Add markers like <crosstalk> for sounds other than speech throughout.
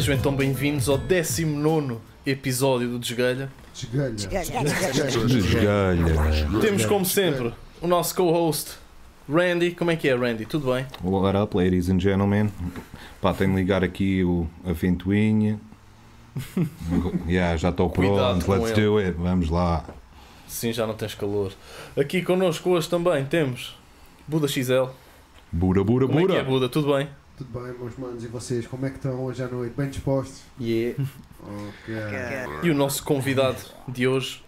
Sejam então bem-vindos ao 19 episódio do Desgalha. Desgalha. Desgalha. Temos, como sempre, o nosso co-host Randy. Como é que é, Randy? Tudo bem? What up, ladies and gentlemen? Pá, tenho de ligar aqui o, a ventoinha. <laughs> yeah, já estou pronto, com let's ele. do it, vamos lá. Sim, já não tens calor. Aqui connosco hoje também temos Buda XL. Bura, bura, Como é que é. Buda? Tudo bem? Tudo bem, meus manos, e vocês? Como é que estão hoje à noite? Bem dispostos? Yeah. Ok. E o nosso convidado de hoje,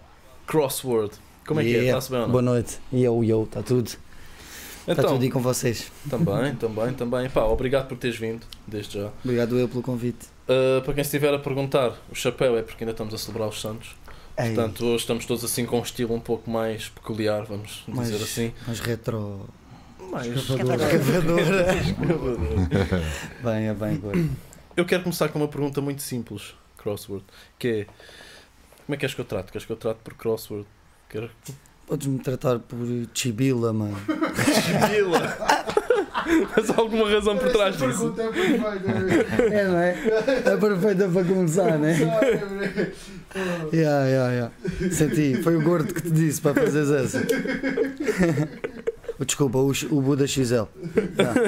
Crossword. Como é que é? Yeah. Está-se bem ou não? Boa noite. Yo, yo, está tudo. Está Então, tudo aí com vocês. também, <laughs> também, também. Pá, obrigado por teres vindo, desde já. Obrigado eu pelo convite. Uh, para quem estiver a perguntar, o chapéu é porque ainda estamos a celebrar os Santos. Ei, Portanto, hoje estamos todos assim com um estilo um pouco mais peculiar, vamos mais, dizer assim. mais retro. Mais Escavadora. Escavadora. escavador. <laughs> bem, é bem, agora. Eu quero começar com uma pergunta muito simples, Crossword, que é como é que queres que eu trato? Queres que eu trato por Crossword? Quero... Podes-me tratar por Chibila, mano. Chibila! <laughs> Mas há alguma razão por trás Essa disso? pergunta é perfeita. É, não é? É perfeita para começar, né? Yeah, yeah, yeah. Senti, foi o gordo que te disse para fazeres essa. Desculpa, o, o Buda XL. Yeah.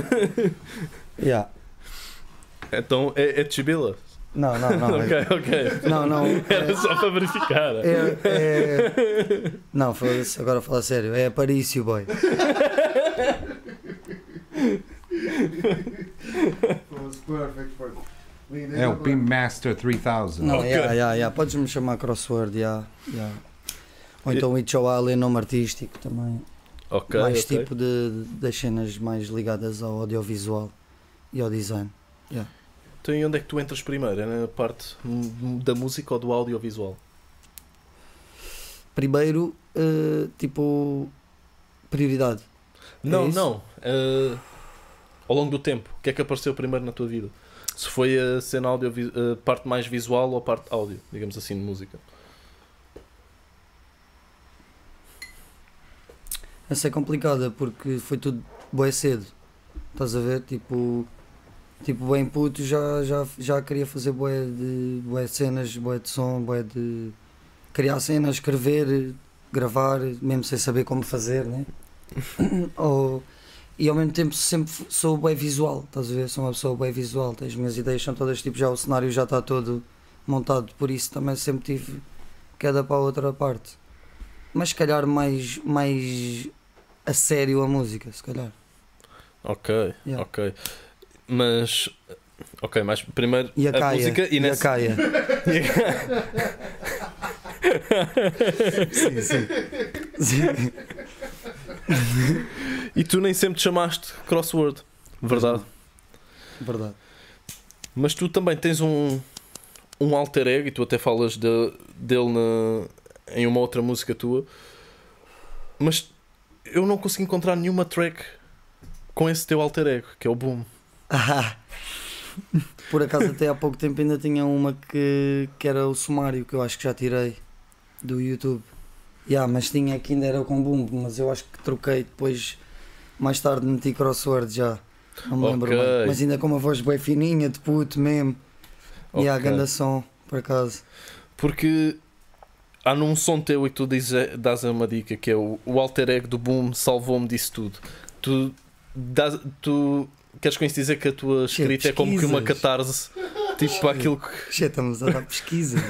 Yeah. Então é, é Chibila? Não, não, não. <laughs> ok, ok. Não, não. Era só para verificar. É, é... Não, agora fala sério. É Aparício, boy. É o Pim. Master 3000. Não, Ok. yeah, yeah, yeah. Podes-me chamar crossword, yeah, yeah. Ou então Icho Ali, nome artístico também. Ok, mais ok. tipo de, das cenas mais ligadas ao audiovisual e ao design. Então e onde é que tu entras primeiro? É na parte da música ou do audiovisual? Primeiro, eh, tipo, prioridade. Não, isso? não. Uh, ao longo do tempo, o que é que apareceu primeiro na tua vida? Se foi a cena audio, a parte mais visual ou a parte áudio, digamos assim, de música? Essa é complicada porque foi tudo bué cedo. Estás a ver? Tipo, tipo bem puto já, já, já queria fazer bué de bué cenas, bué de som, bué de criar cenas, escrever, gravar, mesmo sem saber como fazer, né? <coughs> Ou, e ao mesmo tempo sempre sou bué visual, estás a ver? Sou uma pessoa bué visual, as minhas ideias são todas tipo, já o cenário já está todo montado, por isso também sempre tive queda para a outra parte. Mas se calhar mais, mais a sério a música, se calhar. Ok, Yeah. ok. Mas. Ok, mas primeiro E a, a Caia. música e, e a nessa. Caia. <laughs> sim, sim. sim. e tu nem sempre te chamaste Crossword, verdade? Verdade. Mas tu também tens um, um alter ego e tu até falas de- dele na- em uma outra música tua. Mas eu não consigo encontrar nenhuma track com esse teu alter ego, que é o Boom. Ah. <laughs> Por acaso até há pouco tempo ainda tinha uma que, que era o sumário, que eu acho que já tirei do YouTube. Yeah, mas tinha que ainda era com boom, mas eu acho que troquei depois, mais tarde meti crossword já. Não me lembro Ok. bem. Mas ainda com uma voz bem fininha, de puto mesmo. E a ganda som, por acaso. Porque há num som teu e tu dizes, dás uma dica que é o, o alter ego do Boom salvou-me disso tudo. Tu, dás- tu queres com isso dizer que a tua escrita é como que uma catarse tipo para aquilo que Já estamos a dar pesquisa. Tá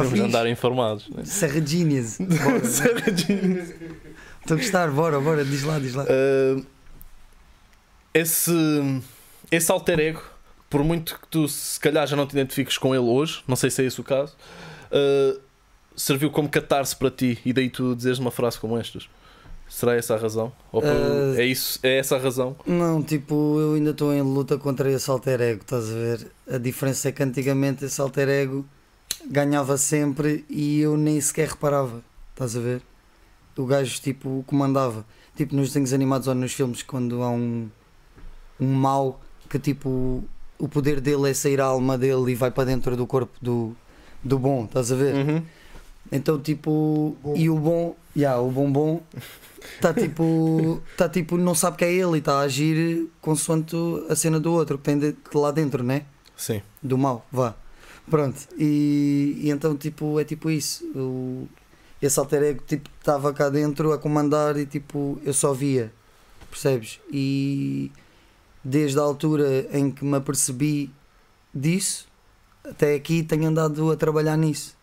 temos de fixe. andar informados. Né? Serra <laughs> Genius. Estou a gostar, bora, bora, diz lá, diz lá. Uh, esse, esse alter ego, por muito que tu se calhar já não te identifiques com ele hoje, não sei se é esse o caso, uh, serviu como catarse para ti e daí tu dizes uma frase como estas. Será essa a razão? Ou Uh, é, isso, é essa a razão? Não, tipo, eu ainda estou em luta contra esse alter ego, estás a ver? A diferença é que antigamente esse alter ego ganhava sempre e eu nem sequer reparava, estás a ver? O gajo, tipo, comandava. Tipo, nos desenhos animados ou nos filmes, quando há um, um mau que, tipo, o poder dele é sair a alma dele e vai para dentro do corpo do, do bom, estás a ver? Uhum. Então, tipo, Bom. e o bom, yeah, o bombom está tipo, tá tipo, não sabe que é ele e está a agir consoante a cena do outro que tem de, de lá dentro, né? Sim. Do mal, vá. Pronto, e, e então, tipo, é tipo isso. O, esse alter ego, tipo, estava cá dentro a comandar e, tipo, eu só via, percebes? E desde a altura em que me apercebi disso, até aqui tenho andado a trabalhar nisso.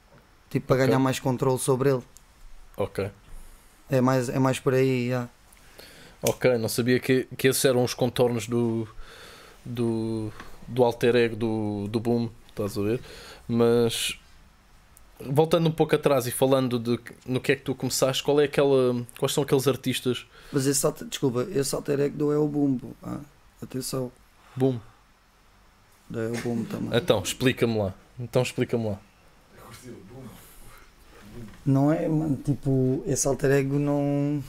Tipo, para Ok. ganhar mais controle sobre ele. Ok. É mais, é mais por aí, já. Ok, não sabia que, que esses eram os contornos do, do, do alter ego do, do boom, estás a ver? Mas voltando um pouco atrás e falando de no que é que tu começaste, qual é aquela. Quais são aqueles artistas Mas esse desculpa, esse alter ego do é o bumbo. Ah, atenção, boom? É o bumbo também. Então, explica-me lá. Então explica-me lá. Não é, mano, tipo, esse alter ego não.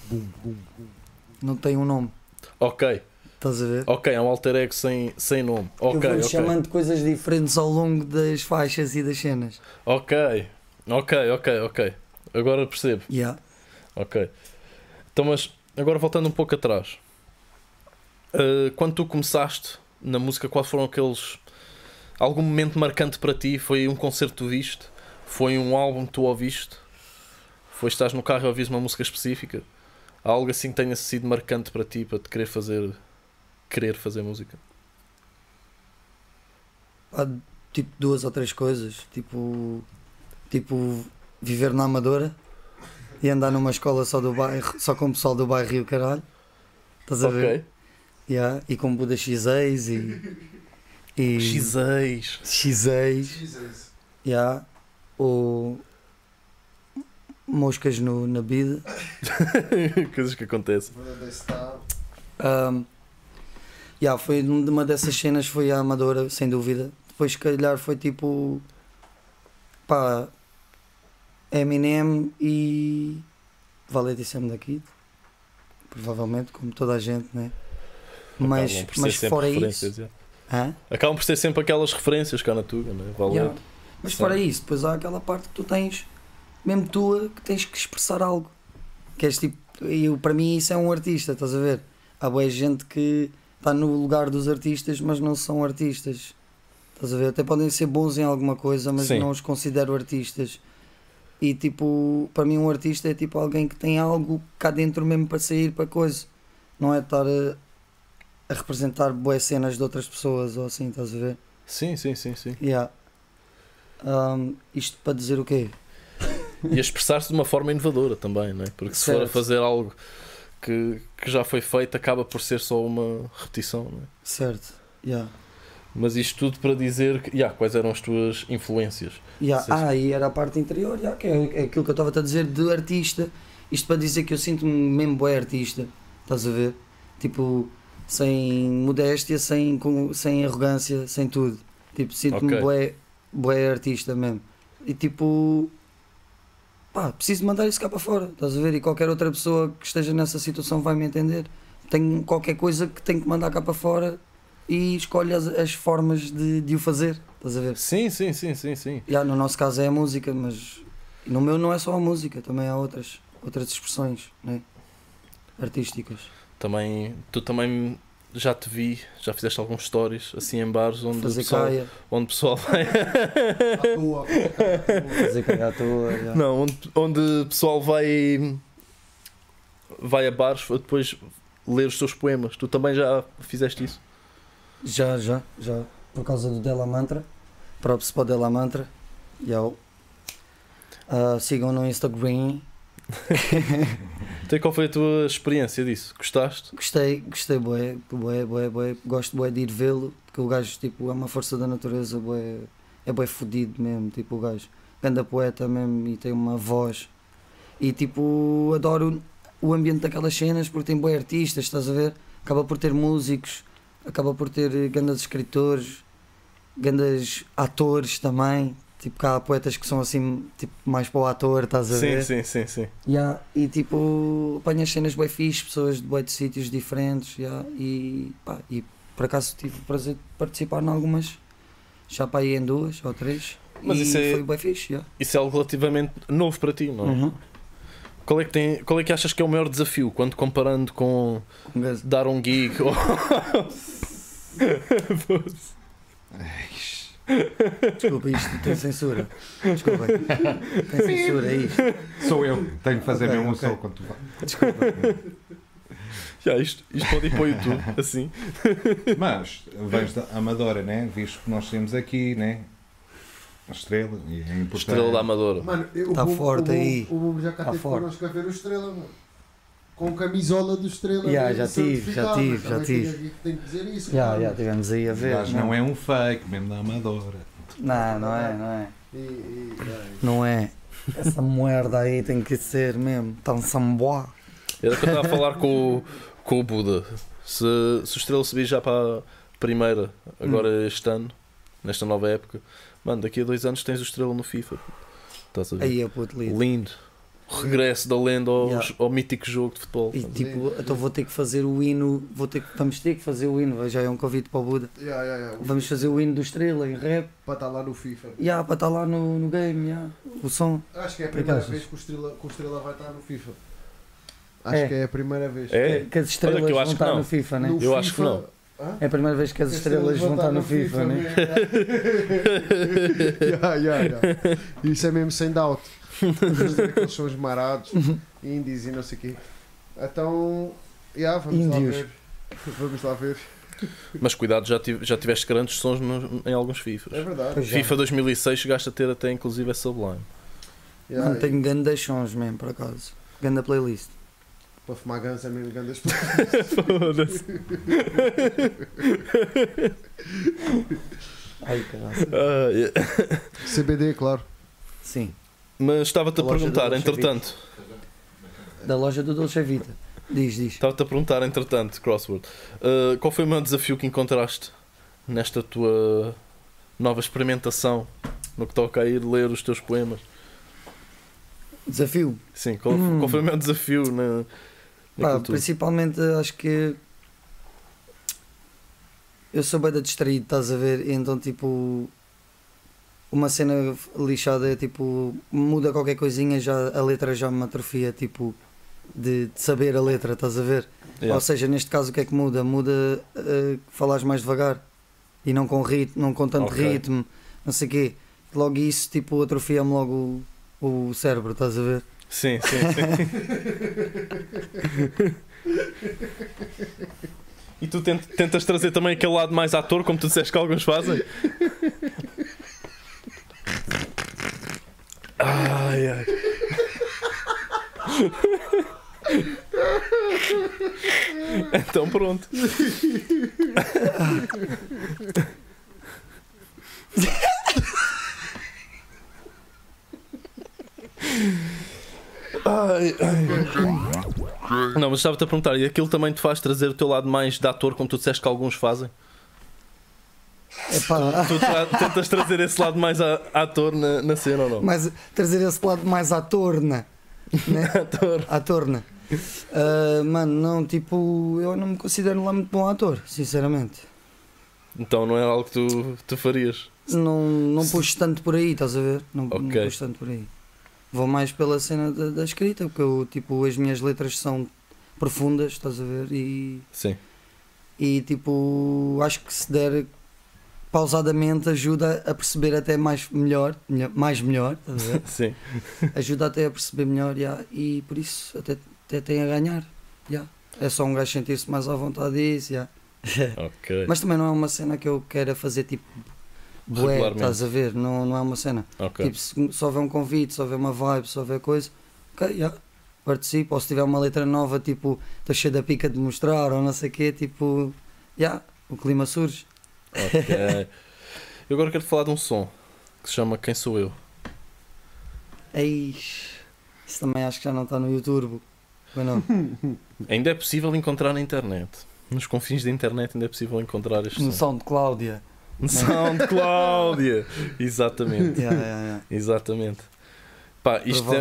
Não tem um nome, Ok, estás a ver? ok, é um alter ego sem, sem nome. Eu Ok, vou-lhe ok. chamando de coisas diferentes ao longo das faixas e das cenas. Ok, ok, ok, ok. Agora percebo. Yeah. Ok. Então, mas agora voltando um pouco atrás. Uh, quando tu começaste na música, quais foram aqueles. Algum momento marcante para ti? Foi um concerto que tu viste? Foi um álbum que tu ouviste? Foi estás no carro e ouviste uma música específica? Há algo assim que tenha sido marcante para ti, para te querer fazer. querer fazer música? Há tipo duas ou três coisas. Tipo. Tipo, viver na Amadora e andar numa escola só do bairro, só com o pessoal do bairro e o caralho. Estás a ver? Ok. Yeah, e com Buda X6 e. e X6. X6. Jesus. Yeah. Ou. Moscas no, na bida. <laughs> Coisas que acontecem. Um, yeah, foi uma dessas cenas foi a Amadora, sem dúvida. Depois, se calhar, foi tipo. pá. Eminem e. Valete Sam da Kid. Provavelmente, como toda a gente, né? Mas, mas fora isso. yeah. Hã? Acabam por ser sempre aquelas referências cá na Tuga, né? Valente. Yeah. Mas fora isso, depois há aquela parte que tu tens, mesmo tua, que tens que expressar algo. Que és tipo, eu- para mim isso é um artista, estás a ver? Há boa gente que está no lugar dos artistas, mas não são artistas. Estás a ver? Até podem ser bons em alguma coisa, mas Sim. não os considero artistas. E tipo, para mim um artista é tipo alguém que tem algo cá dentro mesmo para sair para coisa. Não é estar a, a representar boas cenas de outras pessoas ou assim, estás a ver? Sim, sim, sim, sim. Yeah. Um, isto para dizer o quê? E a expressar-se de uma forma inovadora também, não é? Porque se for a Certo. fazer algo que, que já foi feito, acaba por ser só uma repetição, não é? Certo. Yeah. Mas isto tudo para dizer que, yeah, quais eram as tuas influências? Yeah. Sim, sim. Ah, e era a parte interior, yeah, que é, é aquilo que eu estava a dizer de artista. Isto para dizer que eu sinto-me mesmo bué artista. Estás a ver? Tipo, sem modéstia, sem, com- sem arrogância, sem tudo. Tipo, sinto-me Ok. bué, bué artista mesmo. E tipo, pá, preciso mandar isso cá para fora. Estás a ver? E qualquer outra pessoa que esteja nessa situação vai me entender. Tenho qualquer coisa que tenho que mandar cá para fora e escolhe as, as formas de, de o fazer. Estás a ver? Sim, sim, sim, sim, sim. Já, no nosso caso é a música, mas no meu não é só a música, também há outras, outras expressões né? artísticas. Também, tu também já te vi, já fizeste alguns stories assim em bares onde o Fazer pessoal, caia, onde o pessoal <laughs> vai. Fazer caia à toa. já. Não, onde, onde o pessoal vai vai a bares depois ler os teus poemas. Tu também já fizeste isso? Já, já, já. Por causa do Della Mantra. Props para o Della Mantra. Yo. Ah, sigam no Instagram. <laughs> Então, qual foi a tua experiência disso? Gostaste? Gostei, gostei, bué, bué, bué, bué. Gosto bué de ir vê-lo, porque o gajo tipo, é uma força da natureza, bué, é bué fodido mesmo, tipo o gajo. Ganda poeta mesmo e tem uma voz. E tipo, adoro o ambiente daquelas cenas porque tem bué artistas, estás a ver? Acaba por ter músicos, acaba por ter grandes escritores, grandes atores também. Tipo, cá há poetas que são assim, tipo, mais para o ator, estás a Sim, ver? sim, sim, sim. Yeah, e tipo, apanhas cenas bem fixe, pessoas de bem de sítios diferentes, yeah, e, pá, e por acaso tive o prazer de participar em algumas, já para aí em duas ou três. Mas e isso é- foi bem fixe, yeah. Isso é algo relativamente novo para ti, não é? Uhum. Qual, é que tem, qual é que achas que é o maior desafio quando comparando com Com dar um gig ou. <laughs> Desculpa, isto tem censura. Desculpa. Tem censura, é isto. Sou eu, tenho que fazer Ok, mesmo um ok. som quando tu vai. Desculpa. Já, isto, isto pode ir para o YouTube, assim. Mas vens da Amadora, né? Visto que nós temos aqui, né? A estrela, e é importante. Estrela da Amadora. Mano, eu- Tá o forte o aí. O já cá Tá teve forte. connosco a ver o Estrela, mano. Com camisola do Estrela. Bem já tive, já tive, já tive. tenho- Tenho que dizer isso. Já, claro. já tivemos aí a ver. gajo não é um fake, mesmo da Amadora. Não, não é, não é. E- e-. Não é. Essa merda aí tem que ser mesmo. Tão samboá. Era que eu estava a falar com, o- com o Buda. Se, se o Estrela subir já para a primeira, agora este ano, nesta nova época, mano, daqui a dois anos tens o Estrela no FIFA. Estás a ver? Aí é puto lindo. Lindo. Regresso da lenda ao, Yeah. ao mítico jogo de futebol. E tipo, então vou ter que fazer o hino. Vou ter, que- vamos ter que fazer o hino. Já é um convite para o Buda. Ya, ya. Vamos fazer o hino do Estrela em rap. Para estar lá no FIFA. Ya, para estar lá no, no game. ya. O som. Acho que é a primeira vez que o, Estrela, que o Estrela vai estar no FIFA. Acho É. que é a primeira vez. É? Que as estrelas que vão estar não. no FIFA, né? No Eu acho que não. Hã? É a primeira vez que as estrelas vão estar no FIFA, né? Ya, ya, ya. Isso é mesmo sem doubt. Vamos ver aqueles sons marados, indies e não sei o quê. Então, ya, vamos lá ver. Vamos lá ver. Mas cuidado, já, tive, já tiveste grandes sons no- em alguns FIFAs. É verdade. Pois já. FIFA 2006 chegaste a ter até inclusive essa Sublime. Ya, Mano, tenho grandes sons mesmo, por acaso. Ganda playlist. Para fumar ganso é mesmo grandes Foda-se. <laughs> Ai, caralho. Ah, yeah. CBD, claro. Sim. Mas estava-te a perguntar, entretanto, Da loja do Dolce Vita. Diz, diz. estava-te a perguntar, entretanto, Crossword, ah, qual foi o maior desafio que encontraste nesta tua nova experimentação no que toca a ir ler os teus poemas? Desafio. Sim, qual, Hum. qual foi o maior desafio na, Pá, principalmente acho que eu sou bem distraído, estás a ver? Então tipo uma cena lixada é tipo muda qualquer coisinha, já a letra já me atrofia, tipo de, de saber a letra, estás a ver? Yeah. Ou seja, neste caso o que é que muda? Muda uh, falares mais devagar e não com ritmo, não com tanto Ok. ritmo, não sei o quê. Logo isso tipo atrofia-me logo o, o cérebro, estás a ver? Sim, sim, sim. <laughs> e tu tent- tentas trazer também aquele lado mais ator, como tu disseste que alguns fazem? Ai, ai. Então pronto. Ai, ai. Não, mas estava-te a perguntar, e aquilo também te faz trazer o teu lado mais de ator, como tu disseste que alguns fazem? Epá, Tu tra- tentas trazer esse lado mais a- ator na, na cena ou não? mas trazer esse lado mais à torna, né? <laughs> Ator. à torna. Ah, mano, não, tipo, eu não me considero lá muito bom ator, sinceramente. Então não é algo que tu, tu farias. Não, não puxo tanto por aí, estás a ver? Não, não Ok. puxo tanto por aí. Vou mais pela cena da, da escrita, porque eu, tipo, as minhas letras são profundas, estás a ver? E, Sim. e tipo, acho que se der pausadamente ajuda a perceber até mais melhor, melhor- mais melhor, estás a ver? <laughs> Sim. ajuda até a perceber melhor yeah, e por isso até, até tem a ganhar. yeah. É só um gajo sentir-se mais à vontade disso. yeah. <laughs> Ok. Mas também não é uma cena que eu queira fazer tipo bué, estás a ver? Não, não é uma cena. ok. Tipo, se só houver um convite, se houver uma vibe, se houver coisa, ok, yeah, participo. Ou se tiver uma letra nova, tipo, estou cheio da pica de mostrar ou não sei o quê, tipo, yeah, o clima surge. Ok. Eu agora quero falar de um som que se chama Quem Sou Eu. Eis, isso também acho que já não está no YouTube. Ou não? <laughs> Ainda é possível encontrar na internet. Nos confins da internet ainda é possível encontrar este No som. som de Cláudia. No SoundCloud! Exatamente. <laughs> Yeah, yeah, yeah. Exatamente. Pá, isto é,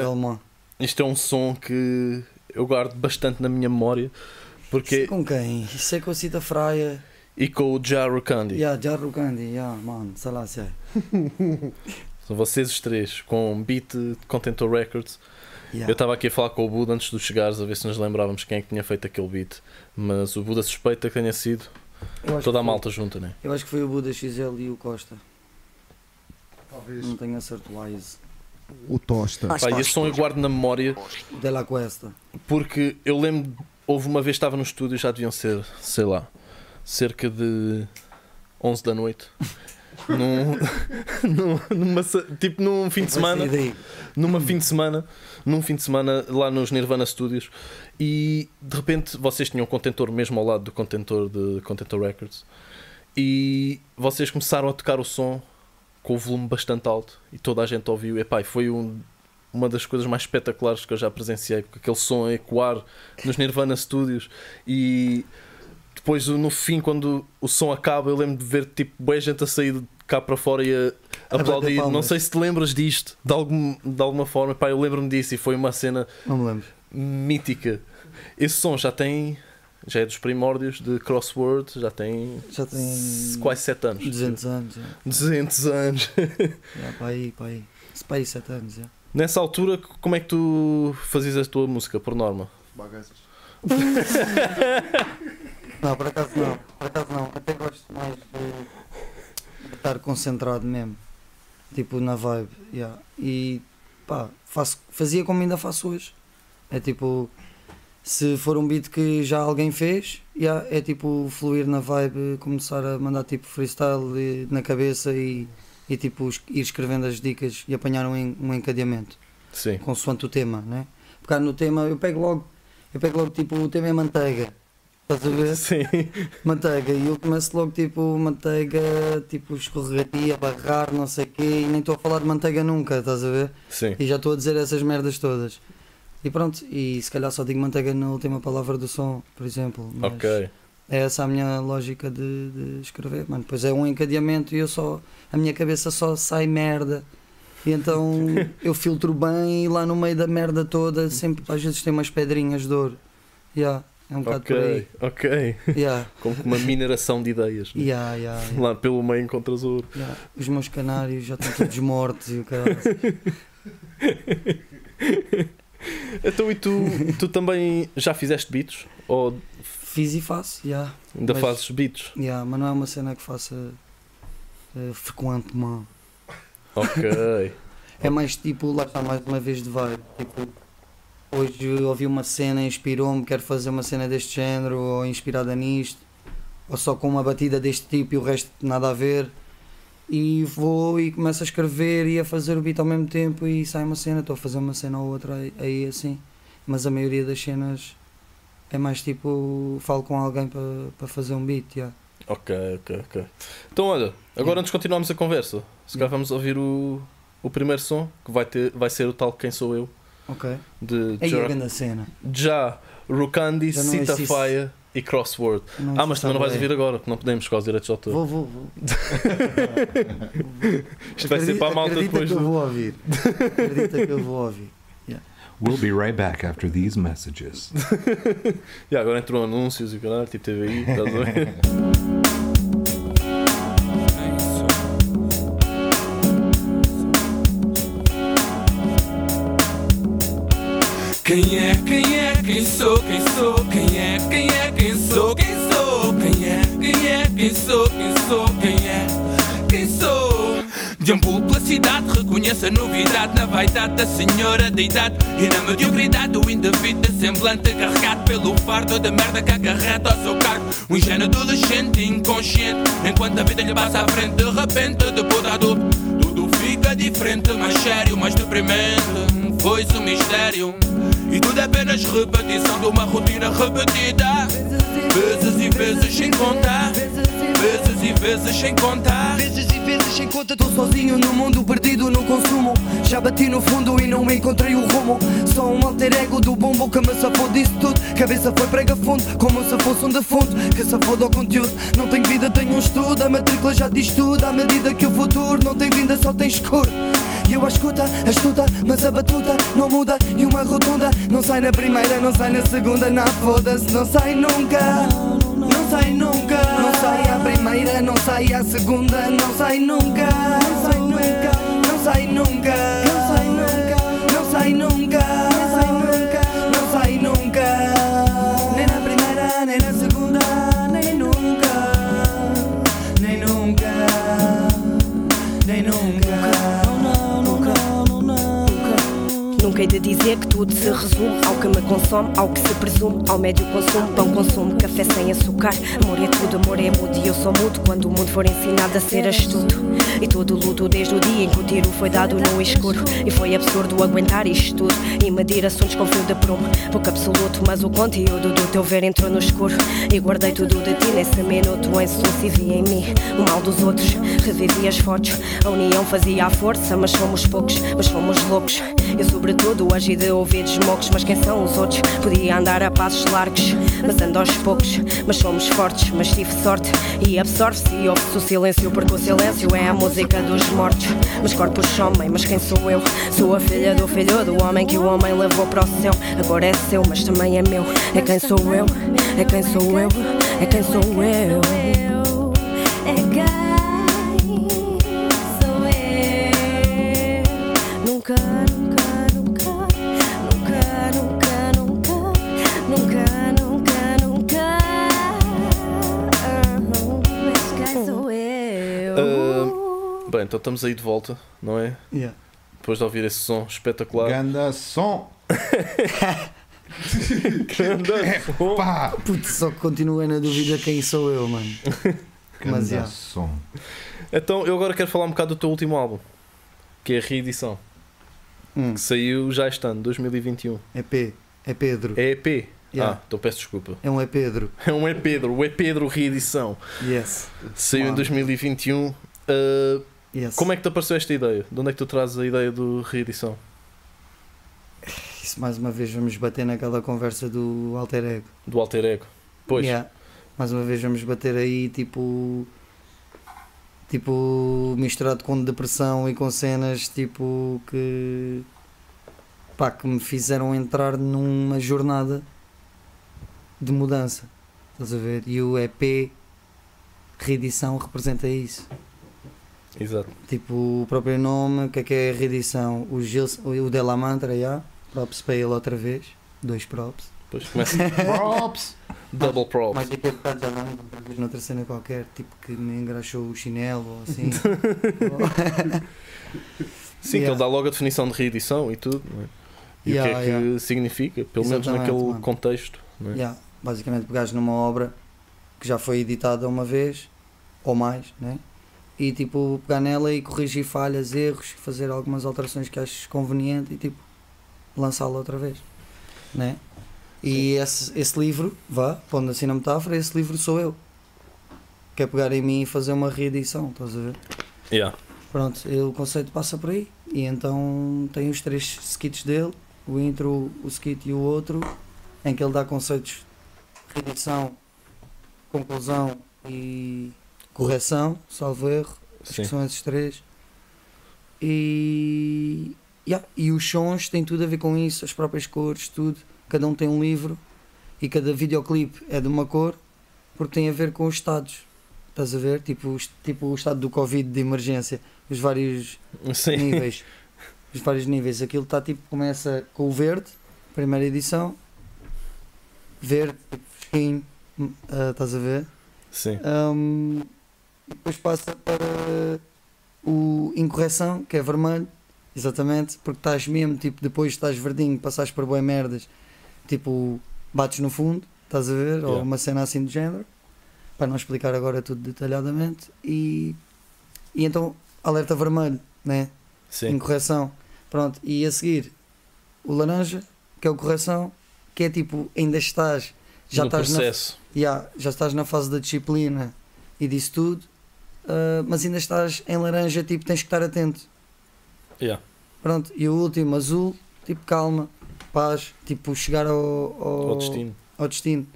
isto é um som que eu guardo bastante na minha memória. Isso é Porque, com quem? Isso é com a Cita Fraia. E com o Jaru Candy. Yeah, Jarro Candy, yeah, mano, sei lá se é. <laughs> São vocês os três, com beat de Contentor Records. Yeah. Eu estava aqui a falar com o Buda antes de chegares, a ver se nos lembrávamos quem é que tinha feito aquele beat. Mas o Buda suspeita que tenha sido toda a que foi- malta junta, né? Eu acho que foi o Buda XL e o Costa. Talvez Não tenho acerto lá isso. o Tosta. Pá, e esse som eu guardo na memória De la Cuesta. porque eu lembro, houve uma vez que estava no estúdio, já deviam ser, sei lá, cerca de 11 da noite. <laughs> num, <laughs> num- numa, tipo num fim de semana. Numa fim de semana, num fim de semana lá nos Nirvana Studios. E de repente vocês tinham um contentor mesmo ao lado do contentor de Contentor Records. E vocês começaram a tocar o som com o volume bastante alto e toda a gente ouviu. E epá, foi um- uma das coisas mais espetaculares que eu já presenciei porque aquele som a ecoar nos Nirvana Studios. E depois no fim quando o som acaba eu lembro de ver tipo boa gente a sair de cá para fora e a A aplaudir não sei se te lembras disto de, algum, de alguma forma pá, eu lembro-me disso e foi uma cena Não me lembro. mítica esse som já tem já é dos primórdios de Crossword já tem Já tem quase 7 anos 200 anos. Já. 200 anos <laughs> Já, para aí, para aí. Se para aí 7 anos. Já. nessa altura como é que tu fazias a tua música por norma Bagaças. <laughs> Não, por acaso não. Por acaso não. Até gosto mais de, de estar concentrado mesmo. Tipo na vibe. Yeah. E pá, faço, fazia como ainda faço hoje. É tipo. Se for um beat que já alguém fez, yeah, é tipo fluir na vibe, começar a mandar tipo freestyle na cabeça e, e tipo ir escrevendo as dicas e apanhar um, um encadeamento sim consoante o tema, né? Pegar no tema, eu pego logo, eu pego logo tipo, o tema é manteiga. Estás a ver? sim Manteiga. E eu começo logo tipo manteiga, tipo escorregadia, barrar, não sei o quê, e nem estou a falar de manteiga nunca, estás a ver? sim E já estou a dizer essas merdas todas. E pronto, e se calhar só digo manteiga na última palavra do som, por exemplo. mas ok É essa a minha lógica de, de escrever, mano. Pois é um encadeamento e eu só. A minha cabeça só sai merda. E então <laughs> eu filtro bem e lá no meio da merda toda sempre às vezes tem umas pedrinhas de ouro. Yeah, é um bocado aí. ok Yeah, <laughs> como uma mineração de ideias né? yeah, yeah, yeah, lá pelo meio encontras ouro yeah. Os meus canários já estão todos mortos e o cara. <laughs> então e tu, tu também já fizeste beats? Ou Fiz e faço, yeah, ainda Mas- fazes beats? yeah, mas não é uma cena que faça uh, frequentemente. ok <laughs> É mais tipo, lá está mais uma vez de vibe. Tipo, hoje ouvi uma cena, inspirou-me, quero fazer uma cena deste género, ou inspirada nisto, ou só com uma batida deste tipo e o resto nada a ver. E vou e começo a escrever e a fazer o beat ao mesmo tempo e sai uma cena, estou a fazer uma cena ou outra aí, assim. Mas a maioria das cenas é mais tipo, falo com alguém para para fazer um beat. Yeah. Ok, ok, ok. Então olha, agora antes de continuarmos a conversa, se calhar vamos ouvir o, o primeiro som, que vai, ter, vai ser o tal Quem Sou Eu, Ok. de Aí a Ja, grande cena. Rukandi, Já não Cita existe. Faia e Crossword. Não Ah, mas também não vais ouvir agora, porque não podemos por causa dos direitos de autor. Vou, vou, vou. <laughs> Isto vai ser para a malta Acredita depois que eu vou ouvir. Acredita que eu vou ouvir. We'll be right back after these messages. <laughs> E agora entrou anúncios e o caralho, tipo TVI, estás a ver? <laughs> Quem é, quem é, quem sou, quem sou, quem é, quem é, quem sou, quem sou, quem é, quem é, quem sou, quem sou, quem é, quem sou. Deambulo pela cidade, reconheço a novidade na vaidade da senhora da idade. E na mediocridade do indivíduo semblante carregado pelo fardo de merda que acarreta ao seu cargo. Um ingênuo adolescente inconsciente, enquanto a vida lhe passa à frente, de repente, depois de adulto, diferente, mais sério, mais deprimente. Foi-se um mistério. E tudo é apenas repetição de uma rotina repetida. Vezes e vezes sem contar. Vezes e vezes sem contar. Vezes e vezes sem conta estou sozinho no mundo perdido no consumo. Já bati no fundo e não encontrei o rumo. Sou um alter ego do bombo que me safou disso tudo. Cabeça foi prega fundo, como se fosse um defunto. Que safou do conteúdo Não tenho vida, tenho um estudo. A matrícula já diz tudo À medida que o futuro não tem vinda, só tem escuro. E eu a escuta, a estuda, mas a batuta não muda. E uma rotunda não sai na primeira, não sai na segunda. Não foda-se, não sai nunca. Não sai nunca. Não sai à primeira, não sai à segunda Não sai nunca. Não sai nunca Não sai nunca, não sai nunca, não sai nunca, hei de dizer que tudo se resume ao que me consome, ao que se presume, ao médio consumo, pão consumo, café sem açúcar. Amor é tudo, amor é mudo e eu sou mudo quando o mundo for ensinado a ser astuto. E todo luto desde o dia em que o tiro foi dado no escuro. E foi absurdo aguentar isto tudo e medir assuntos com fio de prumo. Pouco absoluto, mas o conteúdo do teu ver entrou no escuro. E guardei tudo de ti nesse minuto em silêncio e vi em mim o mal dos outros. Revivi as fotos, a união fazia a força, mas fomos poucos, mas fomos loucos. Eu, sobretudo, agi de ouvidos mocos, mas quem são os outros? Podia andar a passos largos, mas ando aos poucos. Mas somos fortes, mas tive sorte e absorve-se e ouve-se o silêncio, porque o silêncio é a música dos mortos. Mas corpos somem, mas quem sou eu? Sou a filha do filho do homem que o homem levou para o céu. Agora é seu, mas também é meu. É quem sou eu? É quem sou eu? É quem sou eu? É quem bem, então estamos aí de volta, não é? Yeah. Depois de ouvir esse som espetacular. Ganda som. <laughs> Pá. Putz, só que continuei na dúvida quem sou eu, mano. Mas, Ganda som. Então eu agora quero falar um bocado do teu último álbum, que é a reedição, Hum, que saiu já este ano, 2021. é P, é Pedro. É EP. Yeah. Ah, então peço desculpa. É um é Pedro. É um É Pedro, o É Pedro reedição. Yes. Saiu em Claro. 2021. Ah, yes. como é que te apareceu esta ideia? De onde é que tu trazes a ideia do reedição? Isso mais uma vez vamos bater naquela conversa do alter ego. Do alter ego? Pois. Yeah. Mais uma vez vamos bater aí tipo. Tipo, misturado com depressão e com cenas tipo que. pá, que me fizeram entrar numa jornada de mudança. Estás a ver? E o EP reedição representa isso. Exato. Tipo, o próprio nome, o que é que é a reedição? O, Gilson, o Della Mantra, já. Props para ele outra vez. Dois props. Depois começa <laughs> Props. double props. Outra vez noutra cena qualquer, tipo que me engraxou o chinelo ou assim. <laughs> <laughs> Sim, que Yeah. ele dá logo a definição de reedição e tudo. não é? E Yeah, o que é que yeah. significa, pelo menos Exatamente, naquele mano. contexto. Não é? Yeah, basicamente pegares numa obra que já foi editada uma vez ou mais, né? E tipo pegar nela e corrigir falhas, erros, fazer algumas alterações que aches conveniente e tipo lançá-la outra vez, né? E esse, esse livro, vá, pondo assim na metáfora, esse livro sou eu. Quer pegar em mim e fazer uma reedição, estás a ver? Yeah. Pronto, o conceito passa por aí. E então tem os três skits dele, o intro, o skit e o outro, em que ele dá conceitos de reedição, conclusão e correção, salvo erro. Acho Sim. que são esses três. E, yeah, e os sons têm tudo a ver com isso, as próprias cores, tudo. Cada um tem um livro e cada videoclipe é de uma cor porque tem a ver com os estados. Estás a ver? Tipo, tipo o estado do Covid de emergência, os vários Sim. níveis. Os vários níveis. Aquilo está tipo, começa com o verde, primeira edição, verde, tipo, fresquinho, hum, ah, estás a ver? Sim. Um, e depois passa para o incorreção, que é vermelho, exatamente, porque estás mesmo, tipo, depois estás verdinho, passaste por boas merdas, tipo, bates no fundo, estás a ver? Ou Yeah. uma cena assim do género, para não explicar agora tudo detalhadamente, e, e então alerta vermelho, né? Sim. Incorreção, pronto, e a seguir o laranja, que é o correção, que é tipo, ainda estás, já no estás na processo. Ya, já estás na fase da disciplina e disso tudo, ah, mas ainda estás em laranja, tipo, tens que estar atento. Yeah. Pronto, e o último, azul, tipo, calma, paz, tipo, chegar ao, ao, Ao destino. ao destino.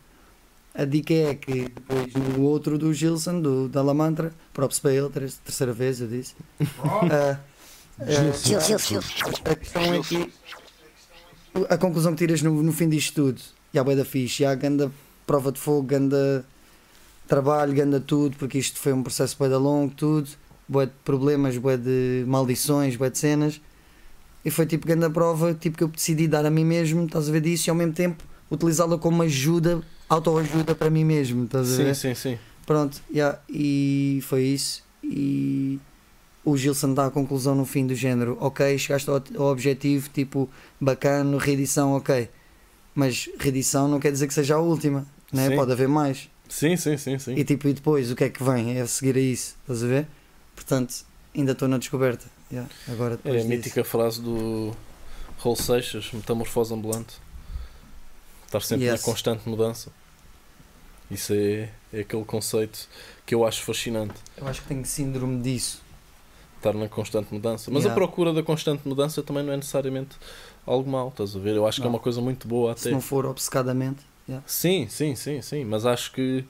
A dica é que depois no outro do Gilson, do, da Lamantra, props para ele, ter- terceira vez eu disse. <laughs> ah, ah, a questão é que a conclusão que tiras no, no fim disto tudo, e há bué da fixe, e há ganda prova de fogo, ganda trabalho, ganda tudo, porque isto foi um processo bué da longo, tudo, bué de problemas, bué de maldições, bué de cenas. E foi tipo grande prova tipo, que eu decidi dar a mim mesmo, estás a ver disso, e ao mesmo tempo utilizá-la como ajuda, autoajuda para mim mesmo, estás a Sim, ver? sim, sim. Pronto, yeah, e foi isso. E o Gilson dá a conclusão no fim do género: ok, chegaste ao, ao objetivo, tipo, bacana, reedição, ok. Mas reedição não quer dizer que seja a última, né? Sim. pode haver mais. Sim, sim, sim, sim. E tipo, e depois o que é que vem? É a seguir a isso, estás a ver? Portanto, ainda estou na descoberta. Yeah, agora É a disso. mítica frase do Raul Seixas, metamorfose ambulante. Estar sempre Yes. na constante mudança. Isso é, é aquele conceito que eu acho fascinante. Eu acho que tenho síndrome disso. Estar na constante mudança. Mas a Yeah. procura da constante mudança também não é necessariamente algo mau, estás a ver? Eu acho que é Não. uma coisa muito boa Se até. não for obcecadamente. Yeah. Sim, sim, sim, sim. Mas acho que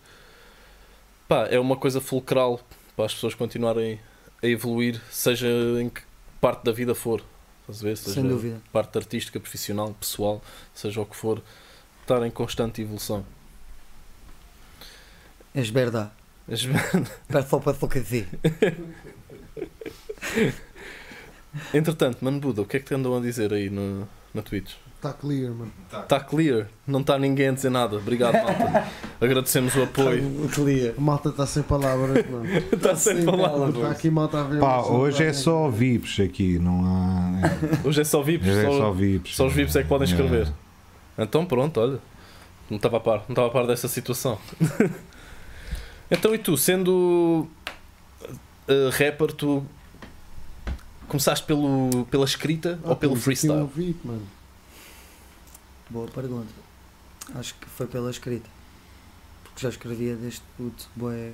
pá, é uma coisa fulcral para as pessoas continuarem a evoluir, seja em que parte da vida for. A ver? Seja Sem dúvida. parte artística, profissional, pessoal, seja o que for, estar em constante evolução. És verdade. As- Perfo, perfo, que vi. Entretanto, Mano Buda, o que é que te andam a dizer aí no, na Twitch? Está clear, mano. Está clear, não está ninguém a dizer nada. Obrigado, malta. <laughs> Agradecemos o apoio. Clear. A malta está sem palavras, mano. <laughs> Está sem palavras. Está aqui malta a ver. Pá, uma pessoa hoje é só VIPs aqui, não há. Hoje é só VIPs, Hoje é só, só VIPs. só os VIPs é que podem Yeah. escrever. Então pronto, olha. Não estava a par, não estava a par dessa situação. <laughs> então e tu, sendo uh, rapper, tu começaste pelo, pela escrita Ah, ou pelo freestyle? um VIP, mano. Boa pergunta. Acho que foi pela escrita. Porque já escrevia deste puto boé.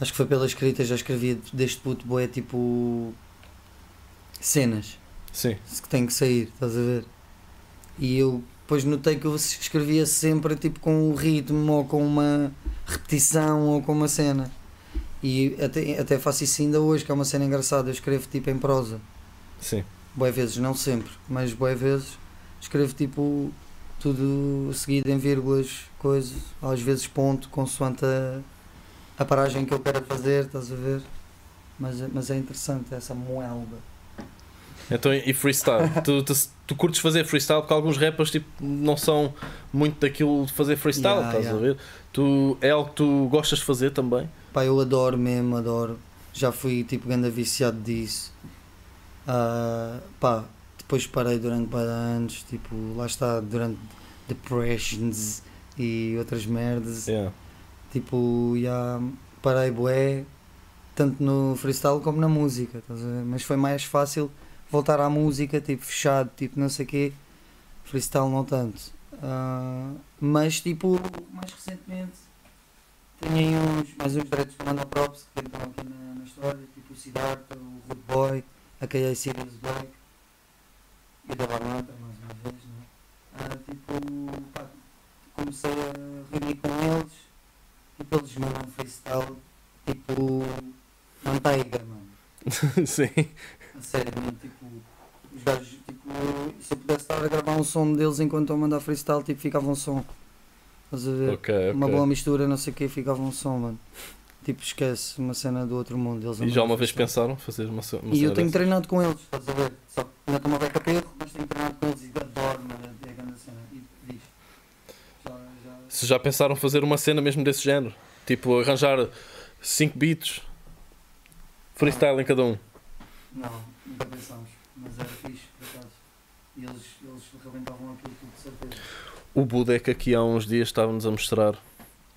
Acho que foi pela escrita, já escrevia deste puto boé tipo. cenas Sim, que tem que sair, estás a ver? E eu depois notei que eu escrevia sempre tipo com um ritmo ou com uma repetição ou com uma cena. E até, até faço isso ainda hoje, que é uma cena engraçada. Eu escrevo tipo em prosa. sim. Boé vezes, não sempre, mas boé vezes escrevo tipo tudo seguido em vírgulas, coisas, às vezes ponto, consoante a, a paragem que eu quero fazer, estás a ver? Mas, é- mas é interessante essa moelda. Então, e freestyle? <laughs> tu, tu, tu curtes fazer freestyle porque alguns rappers tipo, não são muito daquilo de fazer freestyle, Yeah, estás a yeah. ver? Tu, é algo que tu gostas de fazer também? Pá, eu adoro mesmo, adoro. Já fui tipo ganda viciado disso. Ah, pá, depois parei durante para anos, tipo, lá está, durante depressions e outras merdas. Yeah. Tipo, já parei bué, tanto no freestyle como na música? Mas foi mais fácil voltar à música, tipo, fechado, tipo, não sei o quê. Freestyle não tanto. Ah, mas, tipo, mais recentemente, tenho aí uns, mais uns direitos de Manda Props que estão aqui na, na história, tipo o Siddhartha, o Rude Boy, a. Sirius Black e da Barnata, mais uma vez, né? Ah, tipo, pá, comecei a reunir com eles Tipo, eles mandam freestyle, tipo, manteiga, mano. <laughs> Sim. A sério, mano, tipo, os gajos, tipo, se eu pudesse estar a gravar um som deles enquanto estou a mandar freestyle, tipo, ficava um som. Estás a ver? Ok, ok. Uma boa mistura, não sei o que, ficava um som, mano. Tipo, esquece, uma cena do outro mundo. Eles a E já uma vez pensaram fazer uma, uma E eu tenho treinado com eles, estás a ver? Só ainda estou uma beca perro, mas tenho treinado com eles e adoro, mano, é grande cena. E diz. Já, já. Se já pensaram fazer uma cena mesmo desse género? Tipo, arranjar 5 beats, freestyle em cada um. Não, nunca pensámos, mas era fixe, por acaso. E eles, eles rebentavam aquilo tudo, de certeza. O Budek aqui há uns dias estava-nos a mostrar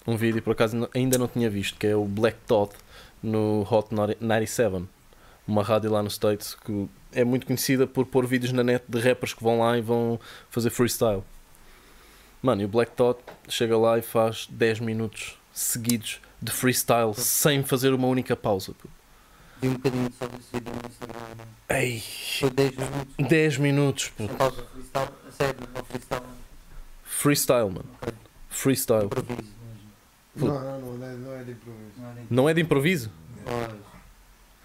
um vídeo, por acaso ainda não tinha visto, que é o Black Dot no Hot 97, uma rádio lá nos States que é muito conhecida por pôr vídeos na net de rappers que vão lá e vão fazer freestyle. Mano, e o Black Dot chega lá e faz 10 minutos seguidos de freestyle sem fazer uma única pausa. Vi um bocadinho só desse vídeo no Instagram. né? Ei, Foi 10 minutos. 10 minutos, pô. Sem pausa, freestyle, sério, não freestyle, freestyle, mano, freestyle. Improviso. Não, não, não é, não é de improviso. Não é Não é de improviso?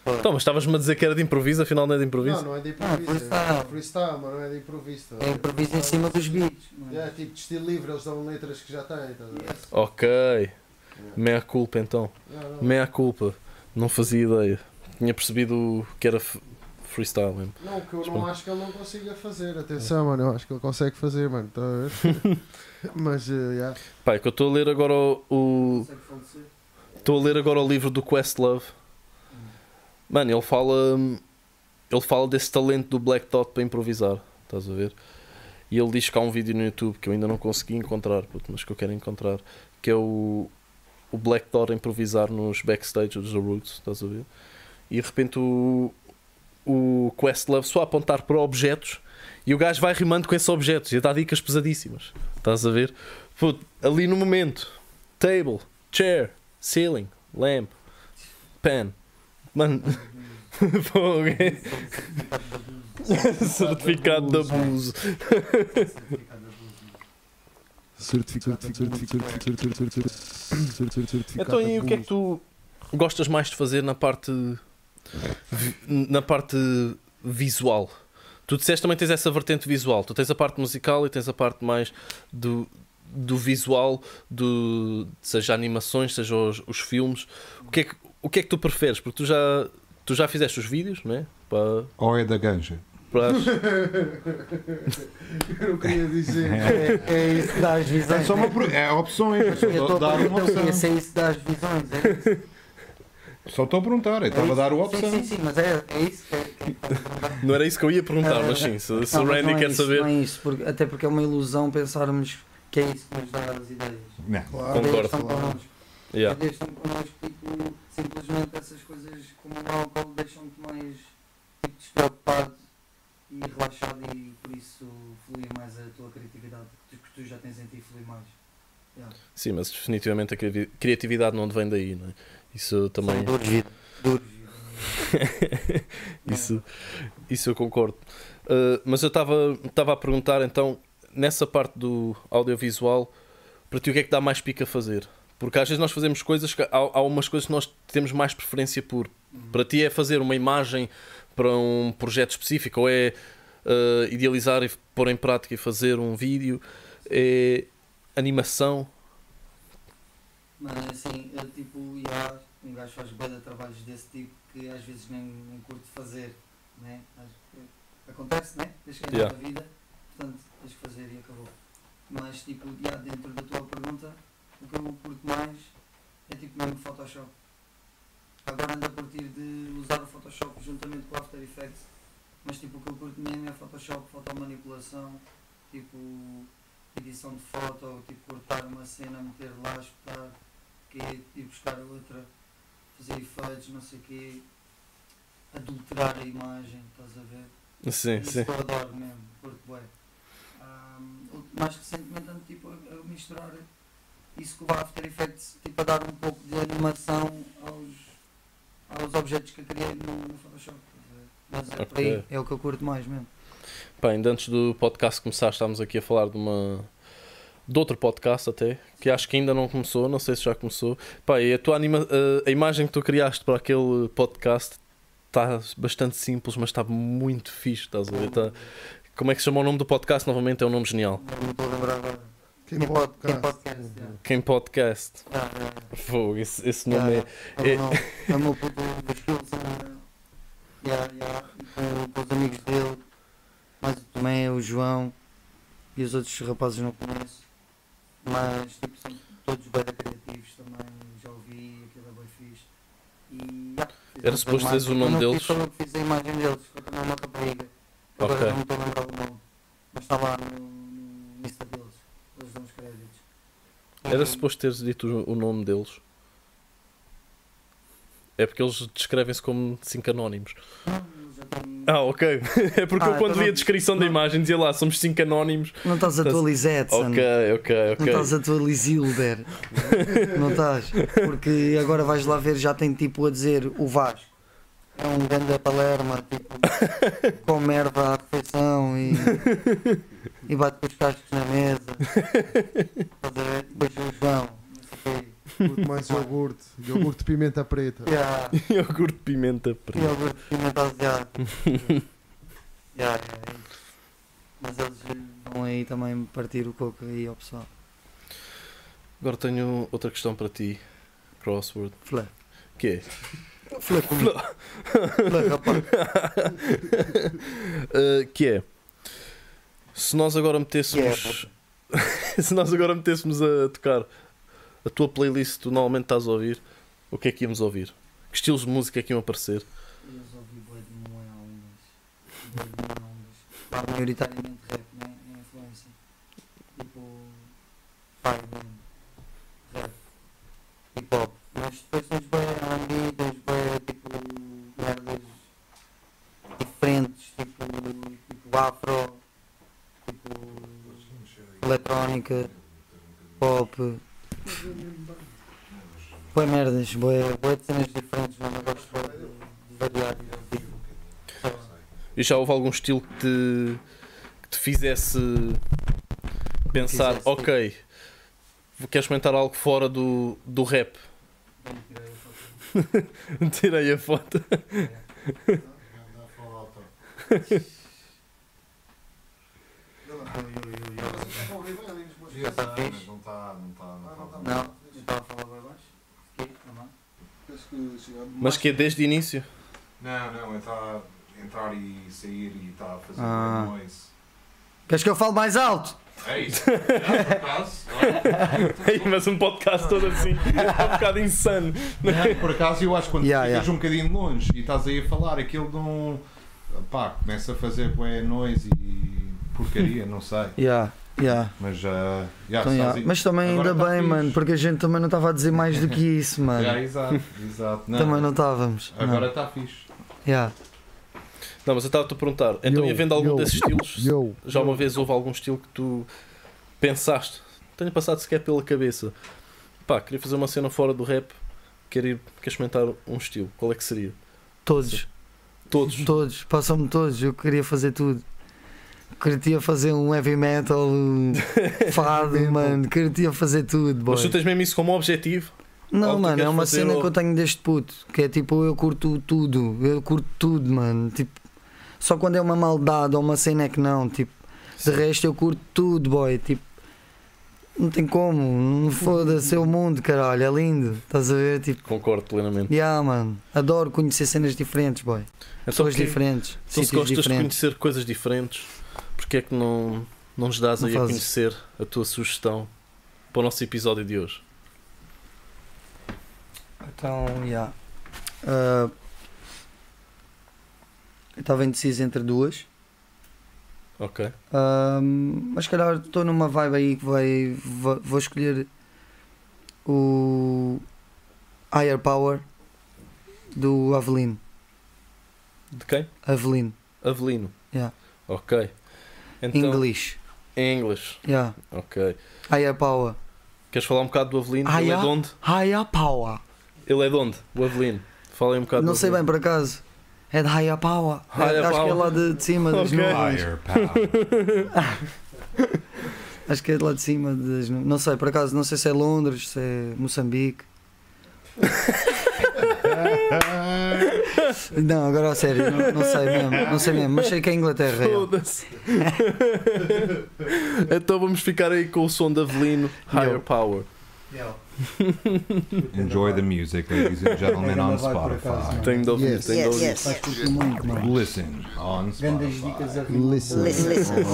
Pois. Então, mas estavas-me a dizer que era de improviso, afinal não é de improviso? Não, não é de Ah, improviso. freestyle. é freestyle, mas não é de improviso. tá? É improviso em cima dos beats. não É tipo de estilo livre, eles dão letras que já têm. Tá? a ver? Ok. Meia culpa então. Não, não. Meia culpa. Não fazia ideia. Tinha percebido que era freestyle mesmo. Não, o que eu Mas não pronto. acho que ele não consiga fazer. Atenção, mano. Eu acho que ele consegue fazer, mano. Tá a ver? <laughs> Mas, eh, yeah. Pá, é que eu estou a ler agora o-? Estou a ler agora o livro do Questlove. Mano, ele fala. Ele fala desse talento do Black Dot para improvisar. Estás a ver? E ele diz que há um vídeo no YouTube que eu ainda não consegui encontrar, puto, mas que eu quero encontrar. Que é o. O Black Dot a improvisar nos backstage dos The Roots. Estás a ver? E de repente o. O Questlove só a apontar para objetos e o gajo vai rimando com esses objetos e dar dicas pesadíssimas. Estás a ver? Puto, ali no momento. Table, chair, ceiling, lamp, pen. Mano, <laughs> <laughs> certificado de abuso. Então, e o que é que tu gostas mais de fazer na parte na parte visual? Tu disseste também tens essa vertente visual. Tu tens a parte musical e tens a parte mais do, do visual, do, seja animações, seja os, os filmes. O que, é que, o que é que tu preferes? Porque tu já, tu já fizeste os vídeos, não é? Para, Ou é da ganja? <laughs> Eu não queria dizer. É, é isso que dá as visões. É só uma é opções, é só Eu estou a dar uma opção. É isso que dá as visões. É isso? Só estou a perguntar, eu estava a dar a opção. Sim, sim, sim, mas é, é isso que é. Que é que- Não era isso que eu ia perguntar, mas sim, se, se Não, o Randy não é quer isso, saber. Não é isso, porque, até porque é uma ilusão pensarmos que é isso que nos dá as ideias. Não. Claro, Concordo. Estão claro. connosco. Yeah. Estão connosco, tipo, simplesmente essas coisas como o álcool deixam-te mais tipo, despreocupado e relaxado e por isso flui mais a tua criatividade, que tu, que tu já tens em ti flui mais. Yeah. Sim, mas definitivamente a criatividade não vem daí, não é? Isso também. Vida. <laughs> isso, isso eu concordo. Uh, mas eu estava a perguntar então, nessa parte do audiovisual, para ti o que é que dá mais pica a fazer? Porque às vezes nós fazemos coisas que há, há umas coisas que nós temos mais preferência por. Para ti é fazer uma imagem para um projeto específico, ou é uh, idealizar e pôr em prática e fazer um vídeo, é animação. Mano, assim, eu tipo, já, um gajo faz bué de trabalhos desse tipo que às vezes nem, nem curto fazer, né? Acontece, né? Tens que ganhar Yeah. a vida, portanto tens que fazer e acabou. Mas tipo, já, dentro da tua pergunta, o que eu curto mais é tipo mesmo Photoshop. Agora ando a curtir de usar o Photoshop juntamente com o After Effects, mas tipo o que eu curto mesmo é Photoshop, fotomanipulação, tipo edição de foto, tipo cortar uma cena, meter lá, espetar, que é, ir buscar outra, fazer efeitos, não sei o quê, adulterar a imagem, estás a ver? Sim, Isso sim. eu adoro mesmo, curto bué. Ahm, mais recentemente ando tipo, a, a misturar isso com o After Effects, tipo a dar um pouco de animação aos, aos objetos que eu criei no, no Photoshop. Mas é por aí, é o que eu curto mais mesmo. Ainda antes do podcast começar, estávamos aqui a falar de uma. De outro podcast até, que acho que ainda não começou, não sei se já começou. Pá, e a tua anima... a- a imagem que tu criaste para aquele podcast está bastante simples, mas está muito fixe, estás a ver? Tá- Como é que se chama o nome do podcast? Novamente é um nome genial. Não estou a lembrar agora. Quem podcast. Quem Podcast? Yeah, yeah, yeah. Fogo, esse, esse nome yeah. é. É o meu- <laughs> é o meu puto é, yeah, e Com, os amigos dele, mais o Tomé, o João e os outros rapazes não conheço. Mas tipo, são todos bem criativos também. Já ouvi, aquilo é bem fixe. E, yeah, Era suposto teres o nome Eu não deles? Eu que fiz a imagem deles, foi também uma rapariga. Agora Ok. não estou a lembrar o nome. Mas está lá no, no Insta deles. Eles dão os créditos. Era E- suposto teres dito o nome deles. É porque eles descrevem-se como 5 anónimos. Não, têm- Ah, ok. <laughs> É porque Ah, eu quando então vi a não- descrição da não- imagem dizia lá, somos 5 anónimos. Não estás atualizado, Ok, ok, Não ok. estás atualizilder. não estás. Porque agora vais lá ver, já tem tipo a dizer o Vasco. É um grande palerma, tipo, <laughs> com merda à refeição e, e bate com os cascos na mesa. A? Depois o João, Curto mais iogurte. Iogurte de pimenta preta. Yeah, <laughs> Iogurte de pimenta preta. iogurte de pimenta asiático. <laughs> Yeah, yeah, é isso. Mas eles vão aí também partir o coco aí ao pessoal. Agora tenho outra questão para ti, Crossword. Flá. Que é? Flá comigo. Flá, rapaz. Uh, <laughs> que é se nós agora metêssemos se nós agora metêssemos a tocar a tua playlist tu normalmente estás a ouvir, o que é que íamos ouvir? Que estilos de música é que iam aparecer? Eu só ouvi bué de. Pá, maioritariamente rap, né? É influência. Tipo. Pai, mesmo. Rap. Hip hop. Mas depois tens bué R&B, tens bué tipo. merdas diferentes. Tipo. Tipo afro. Tipo. eletrónica. Pop. Bué merdas, bué de cenas diferentes, mas eu gosto de de variar. Tipo, E já houve algum estilo que te, que te fizesse pensar, Fizesse, ok, queres comentar algo fora do, do rap? <laughs> Tirei a foto. Não está, não está, não está. Não, eu estava a falar bem baixo. Aqui, não é? Mas que é desde o início? Não, não, está a entrar e sair e está a fazer Ah. noise. Queres que eu fale mais alto? É isso. Por acaso. Ei, mas um podcast todo assim é <laughs> um bocado insano. Não, por acaso eu acho que quando Yeah, ficas yeah. um bocadinho longe e estás aí a falar aquilo de um. pá, começa a fazer bué noise e porcaria, não sei. Yeah, yeah. Mas já. já Então, estás yeah. Mas também Agora ainda tá bem, fixe. mano, porque a gente também não estava a dizer mais do que isso, <laughs> mano. Já, exato, exato. Não, Também não estávamos. Agora está fixe. Yeah. Não, mas eu estava-te a perguntar, então Yo, ia vendo algum yo, desses estilos? Yo. Já uma vez houve algum estilo que tu pensaste, tenho passado sequer pela cabeça, pá, queria fazer uma cena fora do rap, quero ir, queres comentar um estilo, qual é que seria? Todos, Todos. todos, passam-me todos. Eu queria fazer tudo. Queria fazer um heavy metal, um <laughs> fado, mano. Queria fazer tudo, boy. Mas tu tens mesmo isso como objetivo? Não, Ou mano, é uma cena o- que eu tenho deste puto. Que é tipo, eu curto tudo. Eu curto tudo, mano. Tipo, só quando é uma maldade ou uma cena é que não. Tipo, de resto eu curto tudo, boy. Tipo, não tem como. Não foda-se, é o mundo, caralho. É lindo. Estás a ver? Tipo, Concordo plenamente. yeah, mano. Adoro conhecer cenas diferentes, boy. Então, Pessoas diferentes. então se gostas de diferentes. conhecer coisas diferentes, porque é que não, não nos dás Não aí a fazes. conhecer a tua sugestão para o nosso episódio de hoje? Então, yeah. Ah, eu estava indeciso entre duas. Ok. Ahm, mas se calhar estou numa vibe aí que vai. Vou, vou escolher o Higher Power do Avelino. De quem? Avelino, Avelino. Yeah. Ok. Então, English. Em inglês. Yeah. Ok. Higher Power. Queres falar um bocado do Avelino? Ah, Ele é de onde? Power. Ele é de onde? O Avelino. Fala aí um bocado Não do sei bem Avelino. por acaso. É de Higher Power. É- Higher acho que é Power. lá de, de cima das nuvens. Higher power. <laughs> Acho que é de lá de cima das nuvens. Não sei, por acaso, não sei se é Londres, se é Moçambique. <laughs> <laughs> Não, agora a sério, não, não sei mesmo, não sei mesmo, mas sei que é Inglaterra. é. Foda-se. <laughs> então vamos ficar aí com o som de Avelino Higher Yo. Power. <laughs> Enjoy the music, ladies and gentlemen, on Spotify. Tenho de ouvir, Yes. tenho de Yes, ouvir. Listen on Spotify. a Listen. Listen, listen.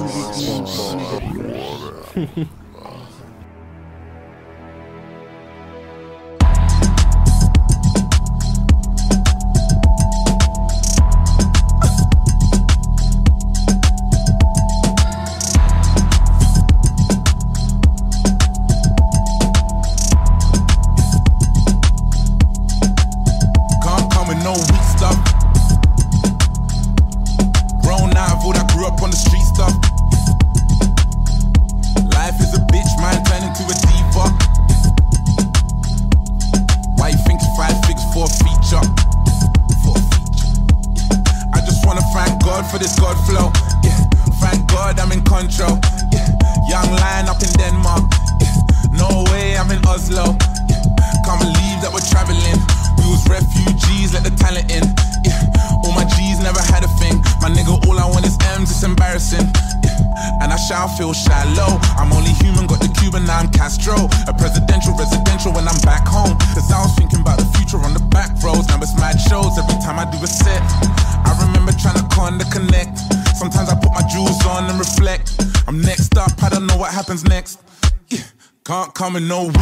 coming no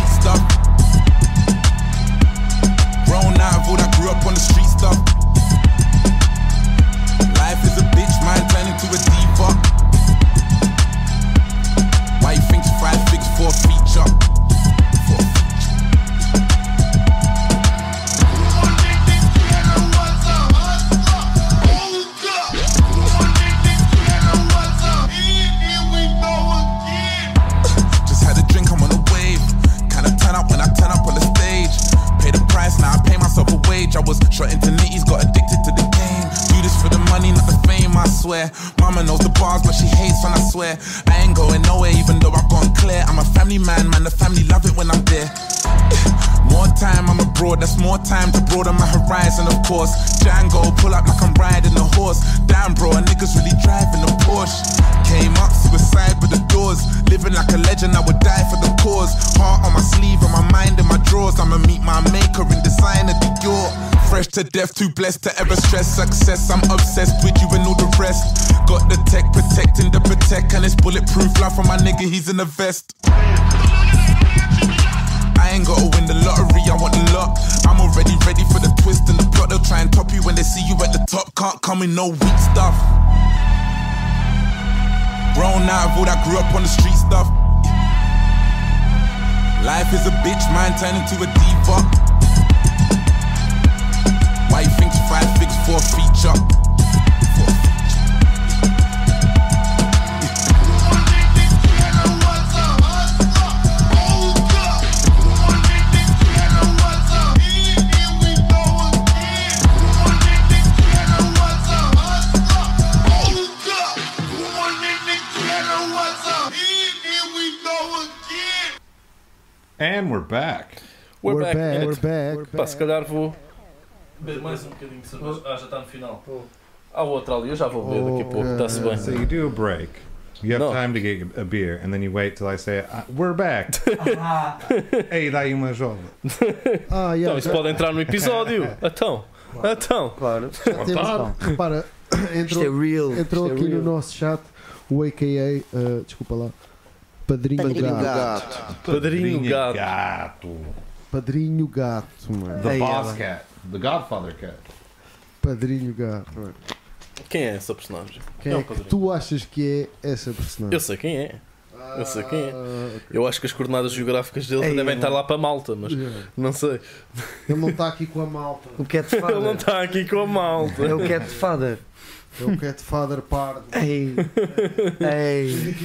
we're back. We're, We're back. back, we're back. Pá, se calhar vou beber mais um bocadinho de cerveja. Ah, já está no final. Há outra ali, eu já vou beber daqui a pouco, está-se bem. So you do a break. You have No. time to get a beer, and then you wait till I say, "Ah, "We're back." <laughs> Ei, dá aí uma joga. Ah, yeah, Então, isso pode entrar no episódio. <laughs> Então, então. Claro. temos, repara, <coughs> Isto é entrou, real. entrou Isto é aqui real. no nosso chat o AKA, uh, desculpa lá, Padrinho, Padrinho Gato. Gato. Padrinho gato. gato. Padrinho Gato, mano. The Ei, boss ela. cat. The Godfather cat. Padrinho Gato. mano. Quem é essa personagem? Quem É é que Padrinho. tu achas que é essa personagem? Eu sei quem é. eu sei quem é. Ah, ok. Eu acho que as coordenadas geográficas dele Ei, devem mano. estar lá para Malta, mas Yeah. não sei. Ele não está aqui com a malta. O Cat <laughs> Ele não Father. está aqui com a Malta. É o Cat Father. É o Cat Father Pardo. Ei. Ei.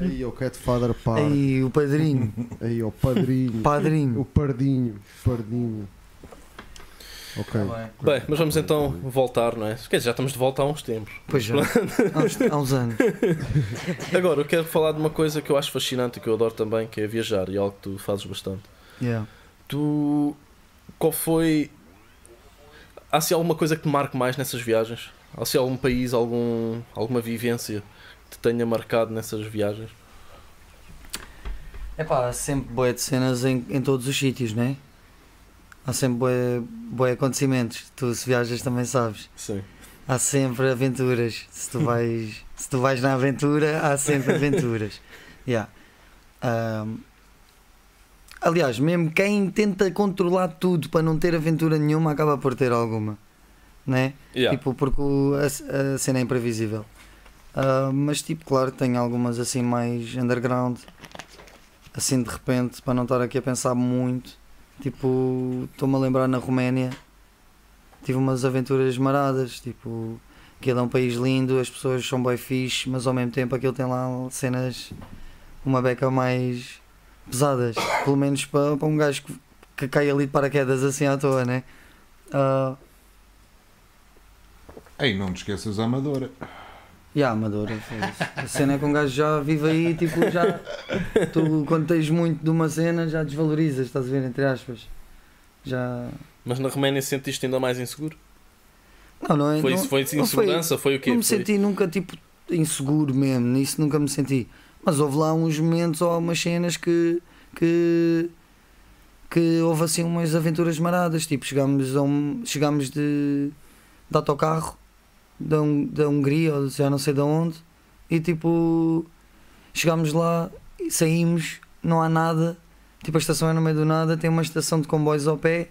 Aí, é o Cat Father Pardo. Ei, o padrinho. Aí, o Padrinho. O Padrinho. Pardinho. Pardinho. Ok. Bem, mas vamos então voltar, não é? Quer dizer, já estamos de volta há uns tempos. Pois já. Há uns, há uns anos. <laughs> Agora, eu quero falar de uma coisa que eu acho fascinante e que eu adoro também, que é viajar, e é algo que tu fazes bastante. Yeah. Tu. Qual foi. Há se alguma coisa que te marque mais nessas viagens? Há se algum país, algum, alguma vivência que te tenha marcado nessas viagens? É pá, há sempre boé de cenas em, em todos os sítios, não é? Há sempre boé, boé acontecimentos. Tu se viajas também sabes. Sim. Há sempre aventuras. Se tu vais, se tu vais na aventura, há sempre aventuras. <laughs> Yeah. Ahm, aliás, mesmo quem tenta controlar tudo para não ter aventura nenhuma acaba por ter alguma. Né? Yeah. Tipo, porque o- a, a cena é imprevisível. Ah, mas, tipo, claro, tenho algumas assim mais underground, assim de repente, para não estar aqui a pensar muito. Tipo, estou-me a lembrar na Roménia, tive umas aventuras maradas. Tipo, aquilo é um país lindo, as pessoas são bem fixe, mas ao mesmo tempo aquilo tem lá cenas, uma beca mais pesadas. Pelo menos para, para um gajo que, que cai ali de paraquedas assim à toa, né? Ah, Ei, não te esqueças a Amadora. E a Amadora, a cena é que um gajo já vive aí, tipo, já. Tu, quando tens muito de uma cena, já desvalorizas, estás a ver, entre aspas. Já. Mas na Roménia sentiste ainda mais inseguro? Não, não é. Foi, não, foi insegurança? Foi, o quê? Não me Foi- senti nunca, tipo, inseguro mesmo, nisso nunca me senti. Mas houve lá uns momentos ou umas cenas que. que que houve assim umas aventuras maradas, tipo, chegámos, a um, chegámos de, de autocarro da, da Hungria, ou já não sei de onde, e tipo, chegámos lá saímos, não há nada, tipo, a estação é no meio do nada, tem uma estação de comboios ao pé,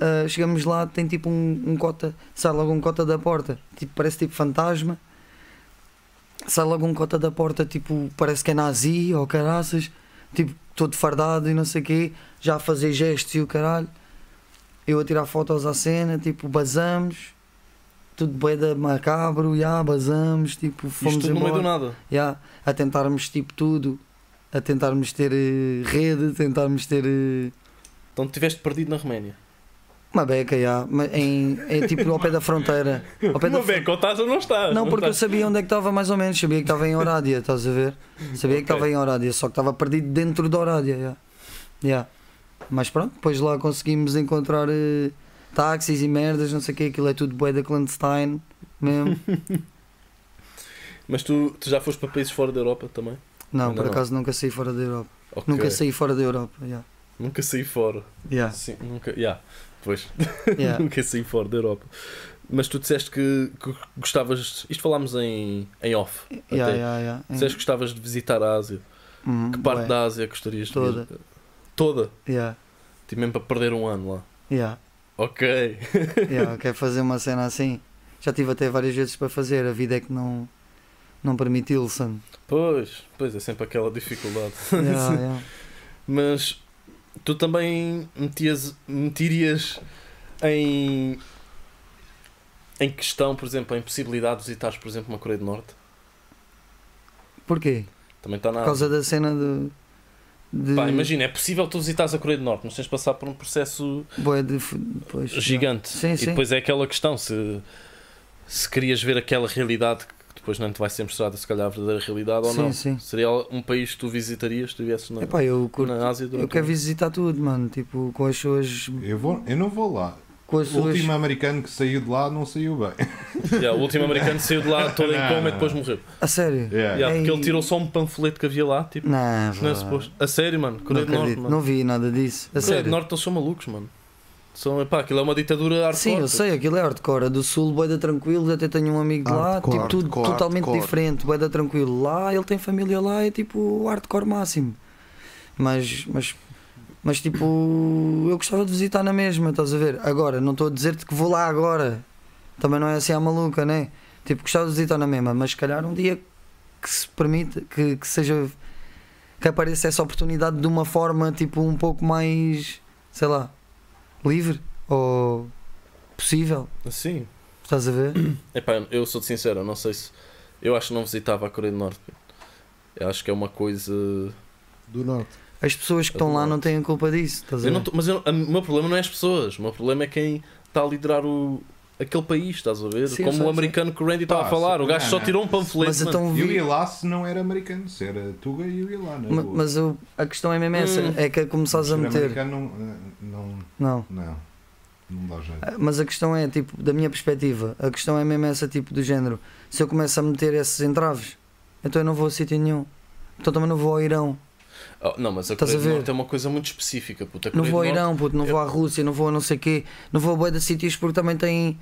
ah, chegamos lá, tem tipo um, um cota, sai logo um cota da porta, tipo, parece tipo fantasma, sai logo um cota da porta, tipo, parece que é nazi ou caraças, tipo, todo fardado e não sei o quê, já a fazer gestos e o caralho. Eu a tirar fotos à cena, tipo, basamos, tudo boeda macabro, já, basamos, tipo, fomos Isto tudo no meio do embora. nada. Já, a tentarmos, tipo, tudo, a tentarmos ter eh, rede, tentarmos ter eh, Então tiveste perdido na Roménia. uma beca, já, ma- em, é tipo ao pé da fronteira. Ao pé da Uma beca, ou estás ou não estás. Não, porque eu estás. sabia onde é que estava mais ou menos, sabia que estava em Orádia, estás a ver? Sabia que Ok. estava em Orádia, só que estava perdido dentro da Orádia. Yeah. Yeah. Mas pronto, depois lá conseguimos encontrar eh, táxis e merdas, não sei o que, aquilo é tudo bué da clandestine mesmo. <laughs> Mas tu, tu já foste para países fora da Europa também? Não, Ainda por não. acaso nunca saí fora da Europa. Ok. Nunca saí fora da Europa. Yeah. Nunca saí fora. Yeah. Sim, nunca. Yeah. Pois. <laughs> Yeah. <laughs> nunca saí fora da Europa. Mas tu disseste que, que gostavas. Isto falámos em, em off. Yeah, até. yeah, yeah. Disseste que gostavas de visitar a Ásia. Uhum, Que parte bué. da Ásia gostarias de Toda. Toda. Yeah. Tipo mesmo para perder um ano lá. Yeah. Ok. <laughs> Yeah, <laughs> quer fazer uma cena assim. Já tive até várias vezes para fazer, a vida é que não, não permitiu, son. Pois, pois é sempre aquela dificuldade. <laughs> Yeah, yeah. Mas tu também metias, metirias em, em questão, por exemplo, a impossibilidade de visitares, por exemplo, uma Coreia do Norte? Porquê? Também está na Por causa da cena de. De Pá, imagina, é possível tu visitares a Coreia do Norte, mas tens de passar por um processo bué de pois, gigante. Sim, e sim. depois é aquela questão, se, se querias ver aquela realidade que depois não te vai ser mostrada, se calhar a verdadeira realidade ou Sim, não. sim. Seria um país que tu visitarias se estivesses na, Epá, eu curto. na Ásia durante Eu quero visitar tudo, mano. Tipo, com as suas. Eu, vou, eu não vou lá. Com as O suas. último americano que saiu de lá não saiu bem. <laughs> Yeah, o último americano saiu de lá <laughs> todo em Não, coma e depois morreu. A sério? Yeah. Yeah, porque Ei. ele tirou só um panfleto que havia lá, tipo, Não, não é suposto. A sério, mano, Não, Coreia do Norte, mano. não vi nada disso. A Coreia sério. do Norte eles são malucos, mano. São, epá, aquilo é uma ditadura hardcore. Sim, eu sei, aquilo é hardcore. A do sul, boeda tranquilo, até tenho um amigo de lá, Hardcore, tipo, tudo hardcore, totalmente hardcore. diferente, boeda tranquilo. Lá, ele tem família lá, é tipo hardcore máximo. Mas, mas, mas tipo, eu gostava de visitar na mesma, estás a ver? Agora, não estou a dizer-te que vou lá agora. Também não é assim a maluca, né? Tipo, gostava de visitar na mesma, mas se calhar um dia que se permita, que, que seja. que apareça essa oportunidade de uma forma, tipo, um pouco mais. sei lá. livre ou possível. Sim. Estás a ver? <clears throat> Epá, eu sou-te sincero, eu não sei se. Eu acho que não visitava a Coreia do Norte. Eu acho que é uma coisa. Do norte. As pessoas que estão lá não têm a culpa disso. Estás a Eu ver? não tô- mas eu- o meu problema não é as pessoas, o meu problema é quem está a liderar o, aquele país, estás a ver? Sim, Como sei, o americano que o Randy estava a falar, o gajo não, só não. tirou um panfleto. Mas então Eu vi. ia lá se não era americano, se era Tuga eu ia lá. Na Ma- boa. Mas eu- a questão é mesmo essa: Hum. é que começares a meter. americano não, não, Não. não, não dá jeito. Ah, Mas a questão é, tipo, da minha perspectiva, a questão é mesmo essa, tipo, do género. Se eu começo a meter esses entraves, então eu não vou a sítio nenhum. Então também não vou ao Irão. Oh, não, mas a Estás Coreia a do? Norte é uma coisa muito específica. A Não vou ao Norte- Irão, puto, não vou à Rússia, não vou a não sei quê, não vou a bué de sítios porque também tem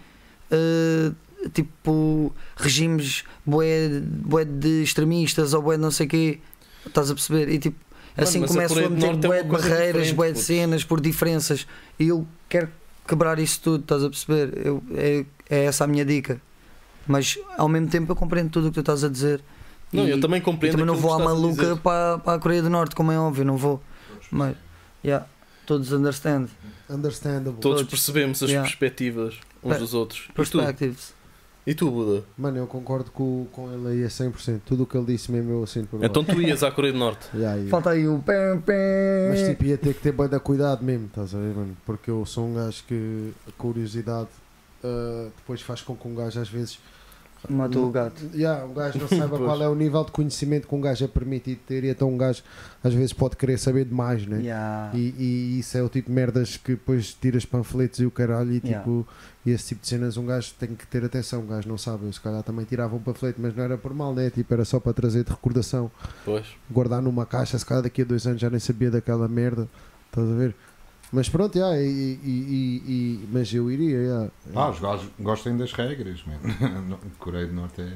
eh, tipo regimes bué, bué de extremistas ou bué de não sei quê. Estás a perceber? E tipo, Mano, assim a começo a, do meter é uma de barreiras, bué de cenas por diferenças e eu quero quebrar isso tudo, estás a perceber? Eu, é, é essa a minha dica. Mas ao mesmo tempo eu compreendo tudo o que tu estás a dizer. Não, E- eu também compreendo. também não vou à maluca para, para a Coreia do Norte, como é óbvio, não vou. Mas, yeah, todos understand. Understandable. Todos todos. percebemos as Yeah. perspectivas uns Pe- dos outros. Perspectives. E tu, Buda? Mano, eu concordo com, com ele aí a 100%. Tudo o que ele disse mesmo eu assino por Então baixo. tu ias à Coreia do Norte. <laughs> Yeah, yeah. Falta aí o pé, pé. Mas tipo, ia ter que ter bem da cuidado mesmo, estás a ver, mano? Porque eu sou um gajo que a curiosidade ah, depois faz com que um gajo às vezes Matou o gato. Yeah, um gajo não saiba <laughs> qual é o nível de conhecimento que um gajo é permitido ter e então um gajo às vezes pode querer saber demais, né? Yeah. E, e isso é o tipo de merdas que depois tiras panfletos e o caralho e Yeah. tipo e esse tipo de cenas um gajo tem que ter atenção, um gajo não sabe, eu se calhar também tirava um panfleto, mas não era por mal, né? Tipo, era só para trazer de recordação, Pois. guardar numa caixa, se calhar daqui a dois anos já nem sabia daquela merda, estás a ver? Mas pronto, yeah, e, e- e- e- mas eu iria, yeah. Ah, os gajos gostem das regras, mano. <laughs> Coreia do Norte é.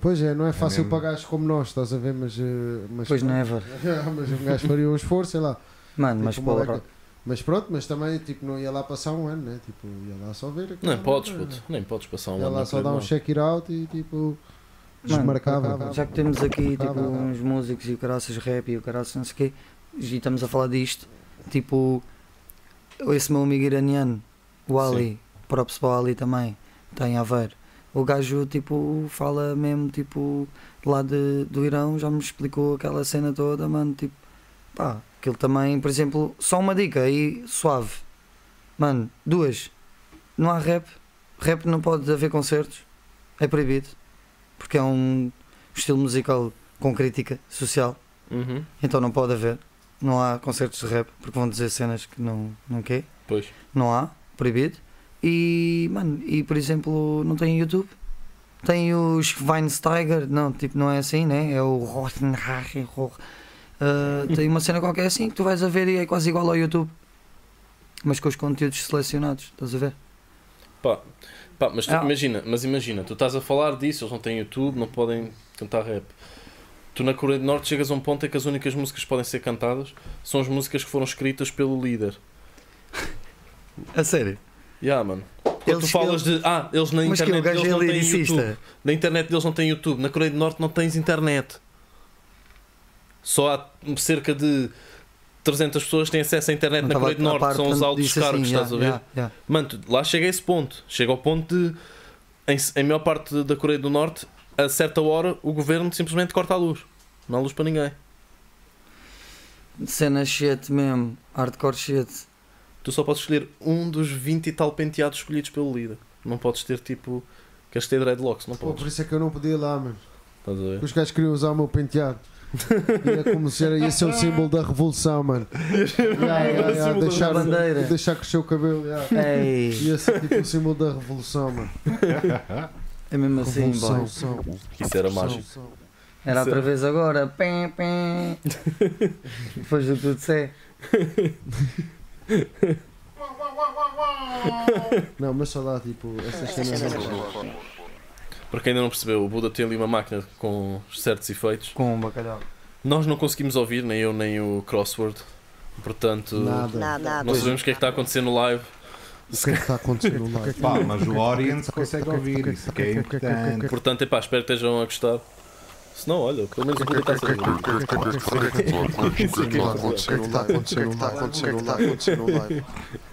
Pois é, não é fácil mesmo. para gajos como nós, estás a ver? Mas, eh, mas, Pois never. <laughs> mas um gajo faria um esforço, sei lá. Mano, mas Tipo, uma porra. Mas pronto, mas também tipo, não ia lá passar um ano, né? Tipo, ia lá só ver. Nem podes, puto. Nem podes passar um Ia ano lá na só dar um do check it out e tipo. Mano, Desmarcava. Já que temos aqui tipo, uns músicos e o caraças rap e o caraças não sei o quê, e estamos a falar disto, tipo, esse meu amigo iraniano, o Ali, próprio para o Ali também, tem a ver. O gajo tipo fala mesmo tipo lá de, do Irão, já me explicou aquela cena toda, mano, tipo, pá, aquilo também, por exemplo, só uma dica aí suave. Mano, duas. Não há rap, rap não pode haver concertos, é proibido, porque é um estilo musical com crítica social, Uhum. então não pode haver. Não há concertos de rap, porque vão dizer cenas que não, não quer. Pois. Não há, proibido. E, mano, e por exemplo, não tem YouTube. Tem os Weinsteiger, não, tipo, não é assim, né? É o Rosenhagen. Uh, tem uma cena qualquer assim que tu vais a ver e é quase igual ao YouTube. Mas com os conteúdos selecionados, estás a ver? Pá, pá, mas tu Ah. imagina, mas imagina, tu estás a falar disso, eles não têm YouTube, não podem cantar rap. Tu na Coreia do Norte chegas a um ponto em que as únicas músicas que podem ser cantadas são as músicas que foram escritas pelo líder. A sério? Yeah, mano. Quando tu Eles- falas de. Ah, eles na Mas o internet deles é não têm. YouTube. Na internet deles não têm YouTube. Na Coreia do Norte não tens internet. Só há cerca de 300 pessoas que têm acesso à internet Não na Coreia do Norte, par que são os altos disse cargos, assim, estás já, a ver? já, já. Mano, tu- lá chega a esse ponto. Chega ao ponto de, em, em maior parte da Coreia do Norte, a certa hora, o governo simplesmente corta a luz. Não há luz para ninguém. Cena shit mesmo, hardcore shit. Tu só podes escolher um dos 20 e tal penteados escolhidos pelo líder. Não podes ter tipo. Queres ter dreadlocks? Não Pô, podes. por isso é que eu não podia ir lá, mano. Estás a ver? Porque Os gajos queriam usar o meu penteado. Ia como se era, ia ser o símbolo da revolução, mano. <laughs> Yeah, yeah, yeah, deixar, bandeira. deixar crescer o cabelo. yeah. Ei, Ia ser tipo o símbolo da revolução, mano. <laughs> é mesmo assim, boy. Isso era mágico. Era outra vez agora. Pim, pim. <laughs> Depois do que tu disser. Não, mas só dá tipo essas cenas. Para quem ainda não percebeu, o Buda tem ali uma máquina com certos efeitos. Com um bacalhau. Nós não conseguimos ouvir, nem eu nem o Crossword. Portanto, Nada. Nada. não sabemos o que é que está a acontecer no live. O que é que está acontecendo lá? Pá, mas o audience consegue ouvir, isso que é importante. Portanto, epá, espero que estejam a gostar. Se não, olha, pelo menos o Buda está a saber. O que é que está acontecendo lá? O que é que está acontecendo lá? O que é que está acontecendo lá?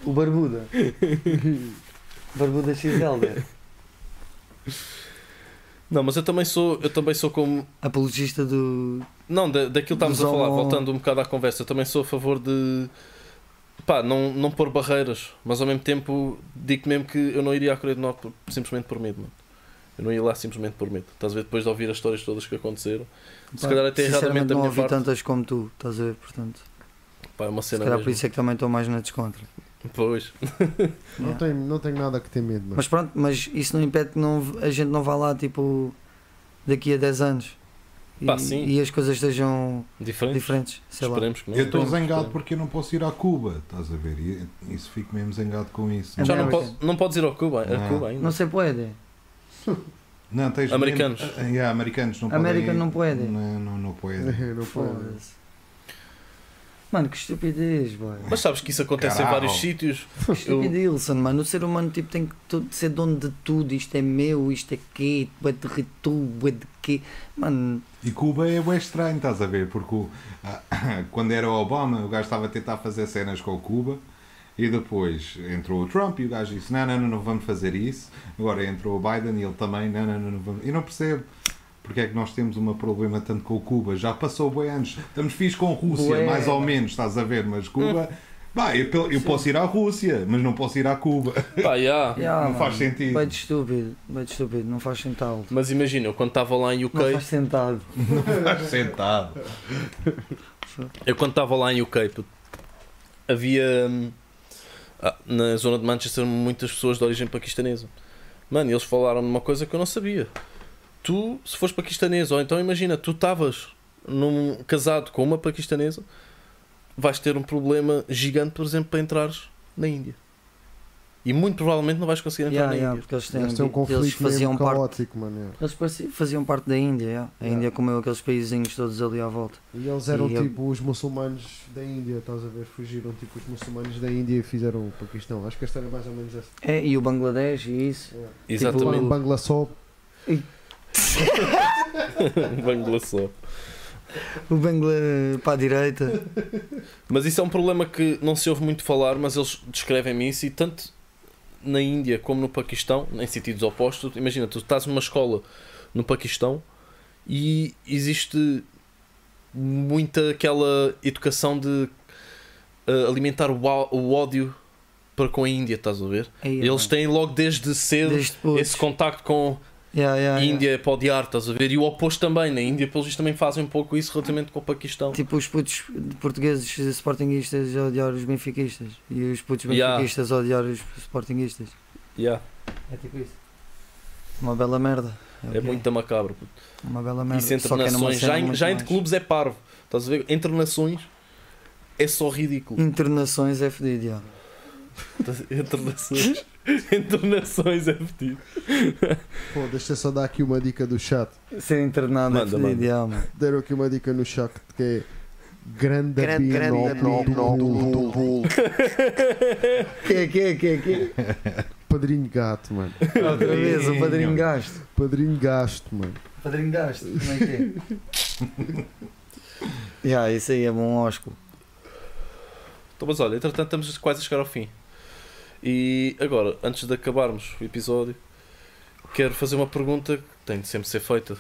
O Barbuda. Barbuda velho. Não, mas eu também sou, eu também sou como. Apologista do. Não, da, daquilo que estávamos a falar, voltando um bocado à conversa, eu também sou a favor de. Pá, não, não pôr barreiras, mas ao mesmo tempo digo mesmo que eu não iria à Coreia do Norte simplesmente por medo, mano. Eu não ia lá simplesmente por medo. Estás a ver depois de ouvir as histórias todas que aconteceram. Se Pá, calhar até erradamente sinceramente da não minha ouvi parte. tantas como tu, estás a ver? Portanto, Pá, é uma se cena calhar mesmo. por isso é que também estou mais na descontra. Pois. <laughs> Não Yeah. tenho, não tenho nada que ter medo, mano. Mas pronto, mas isso não impede que não, a gente não vá lá tipo daqui a 10 anos Pá, sim. e as coisas estejam Diferente. diferentes. Sei lá. Esperemos que não. Eu estou zangado porque eu não posso ir à Cuba, estás a ver? E isso fico mesmo zangado com isso. É Já não, American. pode, não podes ir ao Cuba, a Não. Cuba ainda. Não se pode. Não, tens Americanos. mesmo- Ah, yeah, americanos não American podem. não pode. Não, não, não pode. <laughs> Não pode. Mano, que estupidez, boy. Mas sabes que isso acontece em Caralho. vários sítios. Que estupidez, Wilson, mano. O ser humano tipo, tem que ser dono de tudo. Isto é meu, isto é quê? É de retu, é de quê? Mano, E Cuba é bem estranho, estás a ver? Porque o- ah, <coughs> quando era o Obama, o gajo estava a tentar fazer cenas com o Cuba e depois entrou o Trump e o gajo disse: Não, não, não, não vamos fazer isso. Agora entrou o Biden e ele também: Não, não, não, não vamos. E não percebo porque é que nós temos um problema tanto com Cuba. Já passou bem anos, estamos fixe com a Rússia, Bué. mais ou menos, estás a ver? Mas Cuba <laughs> Bah, eu, eu posso ir à Rússia, mas não posso ir à Cuba. Pá, yeah. <laughs> Yeah, Não faz sentido. Bem de estúpido, bem de estúpido, não faz sentado. Mas imagina, eu quando estava lá em Não UK, faz sentado. Estás <laughs> sentado. eu quando estava lá em UK, havia hum, ah, na zona de Manchester muitas pessoas de origem paquistanesa. Mano, eles falaram de uma coisa que eu não sabia. Tu, se fores paquistanês, ou então imagina, tu estavas num casado com uma paquistanesa, vais ter um problema gigante, por exemplo, para entrares na Índia. E muito provavelmente não vais conseguir entrar Yeah, na yeah, Índia. porque eles, têm, Eles têm um eles conflito faziam mesmo parte. caótico, mano. Eles faziam parte da Índia, yeah. a Yeah. Índia comeu aqueles paísinhos todos ali à volta. E eles eram E eu- tipo os muçulmanos da Índia, estás a ver? Fugiram tipo os muçulmanos da Índia e fizeram o Paquistão. Acho que a história é mais ou menos essa. É, e o Bangladesh e isso. Yeah. Exatamente. Tipo, Bangladesh <laughs> Bangladesh. O Bangla para a direita. Mas isso é um problema que não se ouve muito falar, mas eles descrevem isso e tanto na Índia como no Paquistão, em sentidos opostos. Imagina, tu estás numa escola no Paquistão e existe muita aquela educação de eh, alimentar o, o ódio para com a Índia, estás a ver? Aí, Eles têm logo desde cedo Desde esse contacto com Yeah, yeah, a yeah. Índia para odiar, estás a ver? E o oposto também, na Índia, pelos vistos, também fazem um pouco isso relativamente com o Paquistão. Tipo os putos portugueses sportinguistas a odiar os benfiquistas e os putos Yeah. benfiquistas a odiar os sportinguistas. Yeah, É tipo isso. Uma bela merda. é o que muito macabro. puto. Uma bela merda. Isso entre Só é nações, já, em- já entre clubes é parvo. Estás a ver? Entre nações é só ridículo. Internações é fedido, já. <laughs> entre nações, <laughs> entre nações é fedido. Pô, deixa eu só dar aqui uma dica do chat. Ser internado Manda, é fedido, manda. mano. Deram aqui uma dica no chat que é grande Grande. Que, que, que, que? Padrinho gato, mano. Outra vez, o padrinho gasto. Padrinho gasto, mano. Padrinho gasto, como é que é? Já, isso aí é bom ósculo. Então, mas olha, entretanto estamos quase a chegar ao fim. E agora, antes de acabarmos o episódio, quero fazer uma pergunta que tem de sempre ser feita.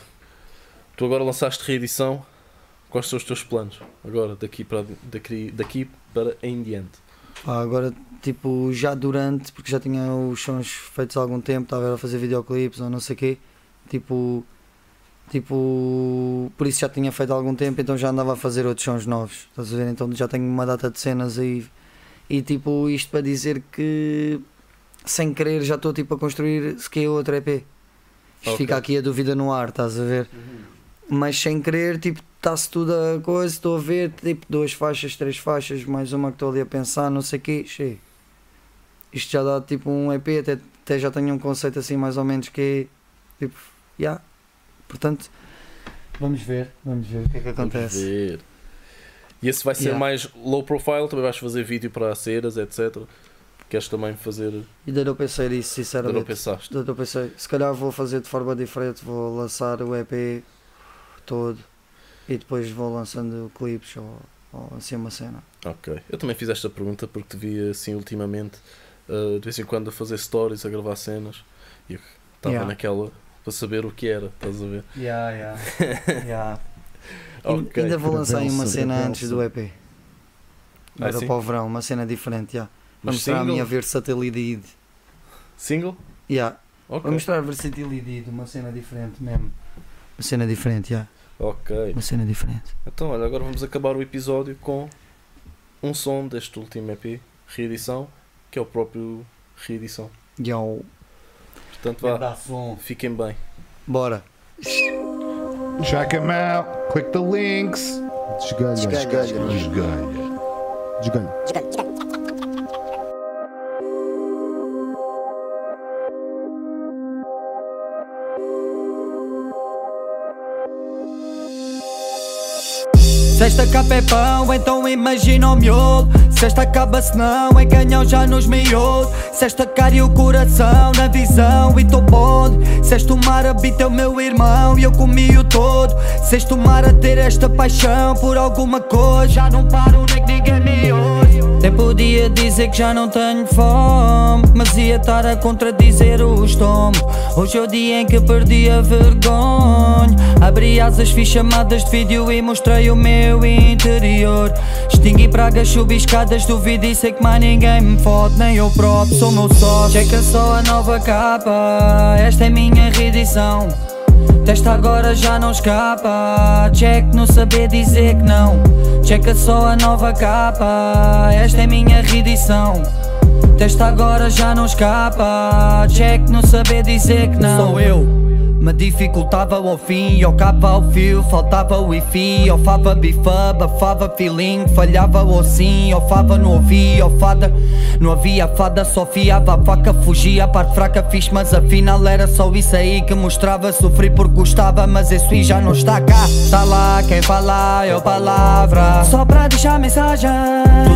Tu agora lançaste reedição. Quais são os teus planos? Agora, daqui para, daqui, daqui para em diante. Pá, agora, tipo, já durante, porque já tinha os sons feitos há algum tempo, estava a fazer videoclipes ou não sei o quê, tipo, tipo, por isso já tinha feito há algum tempo, então já andava a fazer outros sons novos, estás a ver? Então já tenho uma data de cenas aí, e tipo, isto para dizer que, sem querer, já estou tipo a construir se que outro EP. Isto Ok. Fica aqui a dúvida no ar, estás a ver? Mas sem querer, tipo, está-se tudo a coisa, estou a ver, tipo, duas faixas, três faixas, mais uma que estou ali a pensar, não sei o quê, cheio. Isto já dá tipo um EP, até, até já tenho um conceito assim mais ou menos que é, tipo, já. Portanto, vamos ver, vamos ver o que é que Vamos acontece. ver. E esse vai ser Yeah. mais low profile, também vais fazer vídeo para ceras, etc. Queres também fazer. E daí eu pensei nisso, Ainda não sinceramente. pensaste? Daí eu pensei, se calhar vou fazer de forma diferente, vou lançar o EP todo e depois vou lançando clipes ou, ou assim uma cena. Ok. Eu também fiz esta pergunta porque te vi assim ultimamente, uh, de vez em quando a fazer stories, a gravar cenas. E eu estava Yeah. naquela para saber o que era, estás a ver? Yeah, yeah. <laughs> yeah. Ok. Ainda vou lançar aí uma cena antes do EP. Ah, Agora sim? para o verão, uma cena diferente, já. Para Mas mostrar a single? minha versatilidade. Single? Yeah. Ok. Para mostrar a versatilidade, uma cena diferente mesmo. Uma cena diferente, já. Ok. Uma cena diferente. Então, olha, agora vamos acabar o episódio com um som deste último EP, reedição, que é o próprio reedição. Yo. Portanto, vá, fiquem bem. Bora. Check them out. Click the links. Desgalha. Desgalha. Desgalha. Desgalha. Se esta capa é pão, então imagina o miolo. Se esta acaba se não, é canhão já nos Se esta cara e o coração na visão e tô bode Se mar habita é o meu irmão e eu comi o todo. Se este mar a ter esta paixão por alguma coisa. Já não paro nem que ninguém me ouve Até podia dizer que já não tenho fome, mas ia estar a contradizer o estômago. Hoje é o dia em que perdi a vergonha. Abri asas, fiz chamadas de vídeo e mostrei o meu interior. Extingui pragas chubiscadas, duvido e sei que mais ninguém me fode, nem eu próprio sou meu sócio. Checa só a nova capa, esta é minha reedição. Testa agora já não escapa. Check no saber dizer que não. Checa só a nova capa. Esta é minha reedição. Testa agora já não escapa. Check no saber dizer que não. Sou eu. Me dificultava ao fim, ao cabo ao fio, faltava o wifi, ao fava bifa, abafava feeling, falhava o sim, ao fava não ouvia, fada, não havia fada, só fiava a faca, fugia, a parte fraca fiz, mas afinal era só isso aí que mostrava, sofri porque gostava, mas isso aí já não está cá, está lá, quem fala é o palavra, só para deixar mensagem,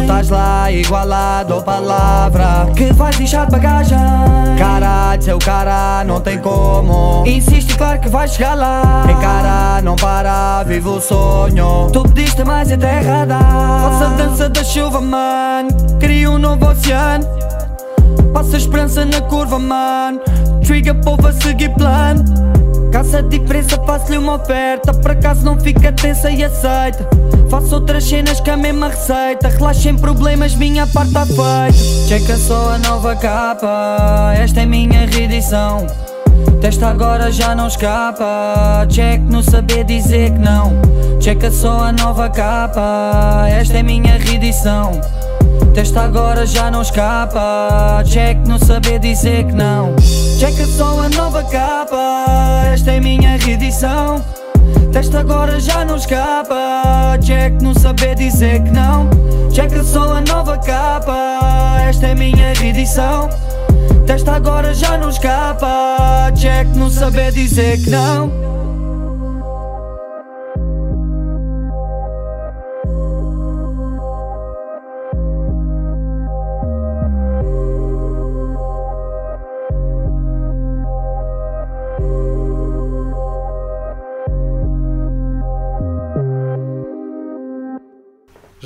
estás lá igualado à palavra, que vais deixar de bagagem, caralho, seu cara, não tem como, insiste, claro que vai chegar lá, encara, não para, vive o sonho, tu pediste mais e terra errada, faça a dança da chuva, mano, cria um novo oceano. Passa a esperança na curva, man. Trigger povo a seguir plano Caça diferença, faço-lhe uma oferta. Por acaso não fica tensa e aceita Faço outras cenas com a mesma receita. Relaxa sem problemas, minha parte tá feita. Checa só a nova capa. Esta é minha reedição. Testa agora já não escapa. Check no saber dizer que não. Checa só a nova capa. Esta é minha reedição. Testa agora já não escapa. Check no saber dizer que não. Checa só a nova capa. Esta é minha reedição Testa agora já não escapa. Check no saber dizer que não. Checa só a nova capa. Esta é minha reedição Testa agora já não escapa. Check no saber dizer que não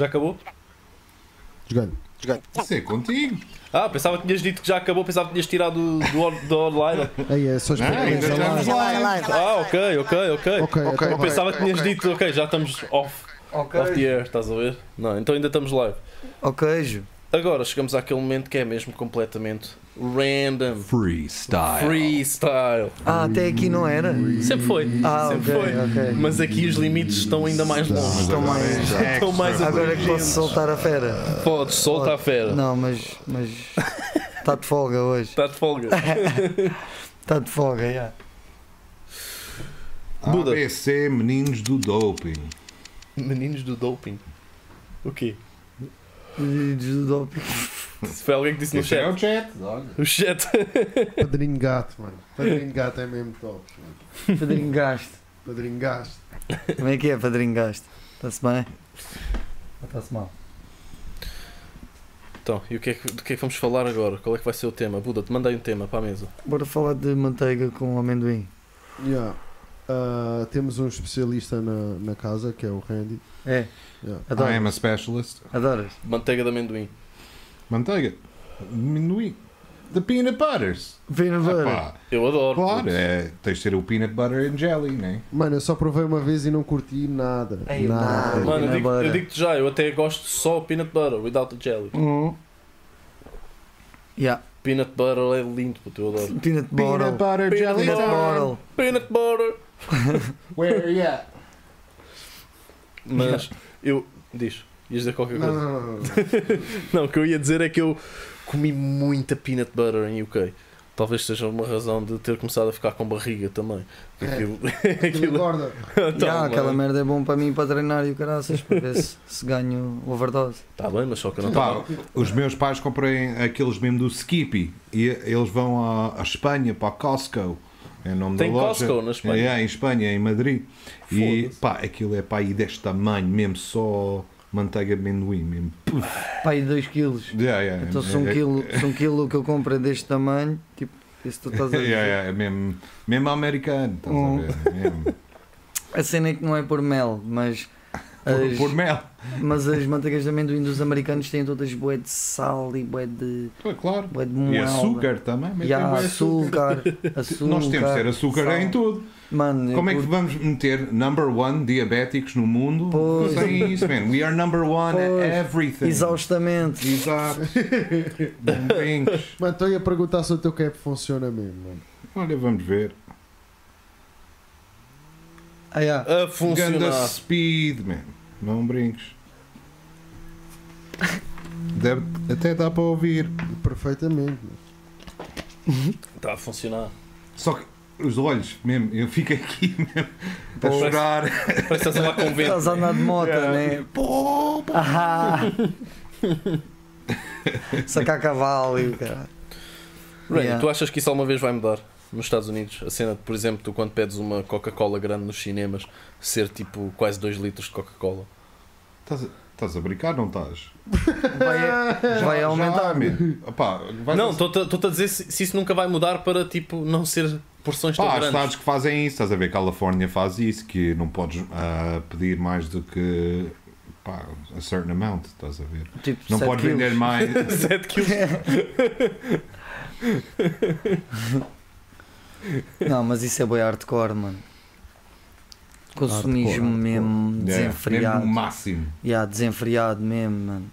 Já acabou? Jogando. Isso é contigo. Ah, pensava que tinhas dito que já acabou, pensava que tinhas tirado do, do, do online. Aí é só Não, esperar. estamos live. Ah, ok, ok, ok. Ok, Ok, Eu então, pensava que tinhas dito, ok, já estamos off, off the air, estás a ver? Não, então ainda estamos live. Ok, Ju. Agora chegamos àquele momento que é mesmo completamente random. Freestyle. Freestyle. Ah, até aqui não era? Sempre foi. Ah, Sempre ok, foi. ok. Mas aqui os limites estão ainda mais longe. Estão mais. Estão mais Agora que posso soltar a fera. Podes, solta a fera. Não, mas. mas. Está <laughs> de folga hoje. Está de folga. Está <laughs> de folga, já. Buda. ABC Meninos do Doping. Meninos do doping. O quê? Judô. Se foi alguém que disse no Esse é chat. o chat. olha. O chat. <laughs> Padrinho gato, mano. Padrinho gato é mesmo top. mano. Padrinho gasto. Padrinho gato. Como é que é, padrinho gasto? Está-se bem? Está-se mal? Então, e o que, é que, do que é que vamos falar agora? Qual é que vai ser o tema? Buda, te mandei um tema para a mesa. Bora falar de manteiga com amendoim. Yeah. Ah, temos um especialista na, na casa que é o Randy. É, Yeah. I adoras. am a specialist. Adoras. Manteiga de amendoim. Manteiga. Amendoim. The peanut butters. Peanut butter. Epá, Eu adoro. claro, é, tens de ter o peanut butter and jelly, né? Mano, eu só provei uma vez e não curti nada. Ei, nada. mano. Mano, eu digo- eu butter. digo-te já, eu até gosto só peanut butter, without the jelly. Uhum. Yeah. Peanut butter é lindo, puto, eu adoro. Peanut Peanut butter. butter Peanut jelly Peanut time. butter. Peanut butter! <laughs> Where you at? Mas <laughs> eu. Diz, ias dizer qualquer Não, coisa. não, não, não. <laughs> Não, o que eu ia dizer é que eu comi muita peanut butter em UK. Talvez seja uma razão de ter começado a ficar com barriga também. É. Aquilo, engorda. Então, Yeah, aquela merda é bom para mim para treinar e o caraças para ver se, se ganho overdose. Tá bem, mas só que eu não estava. os meus pais comprei aqueles mesmo do Skippy e eles vão à, à Espanha para a Costco. É nome Tem da loja. Costco na Espanha? É, em Espanha, em Madrid. E pá, aquilo é pá, aí deste tamanho, mesmo só manteiga de amendoim mesmo. Puf. Pai, 2 quilos. Yeah, yeah, Então se um é- quilo, se um quilo que eu compro é deste tamanho, tipo, isso tu estás a é, dizer. yeah, yeah, é mesmo, mesmo americano, estás Hum. a ver? Mesmo. A cena é que não é por mel, mas As- por mel. Mas as manteigas de amendoim dos americanos têm todas bué de sal e bué de, É claro. bué de E açúcar também. E há bué açúcar, açúcar. Nós temos de ter açúcar sal. em tudo. Mano, Como é que vamos meter number one diabéticos no mundo Pois. sem isso, man? We are number one at Pois. everything. Exaustamente. Exato. <laughs> Mano, estou a perguntar se o teu cap funciona mesmo, mano. Olha, vamos ver. Ah, yeah. A Ganda funcionar. speed, man. Não brinques. Deve, até dá para ouvir. Perfeitamente. Está a funcionar. Só que os olhos, mesmo, eu fico aqui <laughs> mesmo a chorar. Parece que estás a lá com vento. <laughs> Estás a andar de moto, Yeah. né? Ah. <laughs> Sacar cavalo e o caralho. Ray, Yeah. tu achas que isso alguma vez vai mudar nos Estados Unidos? A cena de, por exemplo, tu quando pedes uma Coca-Cola grande nos cinemas, ser tipo quase 2 litros de Coca-Cola. Estás a, estás a brincar, não estás? Vai, <laughs> vai Já- aumentar. já, vais não, estou-te a dizer se, se isso nunca vai mudar para tipo não ser porções tão Pá, há grandes. estados que fazem isso, estás a ver? Califórnia faz isso, que não podes ah, pedir mais do que pá, a certain amount, estás a ver? Tipo, Não podes quilos. vender mais. <laughs> 7 quilos. <laughs> Não, mas isso é boi hardcore, mano. Consumismo Hardcore, mesmo Yeah, desenfreado. mesmo o máximo. Yeah, desenfreado mesmo, mano.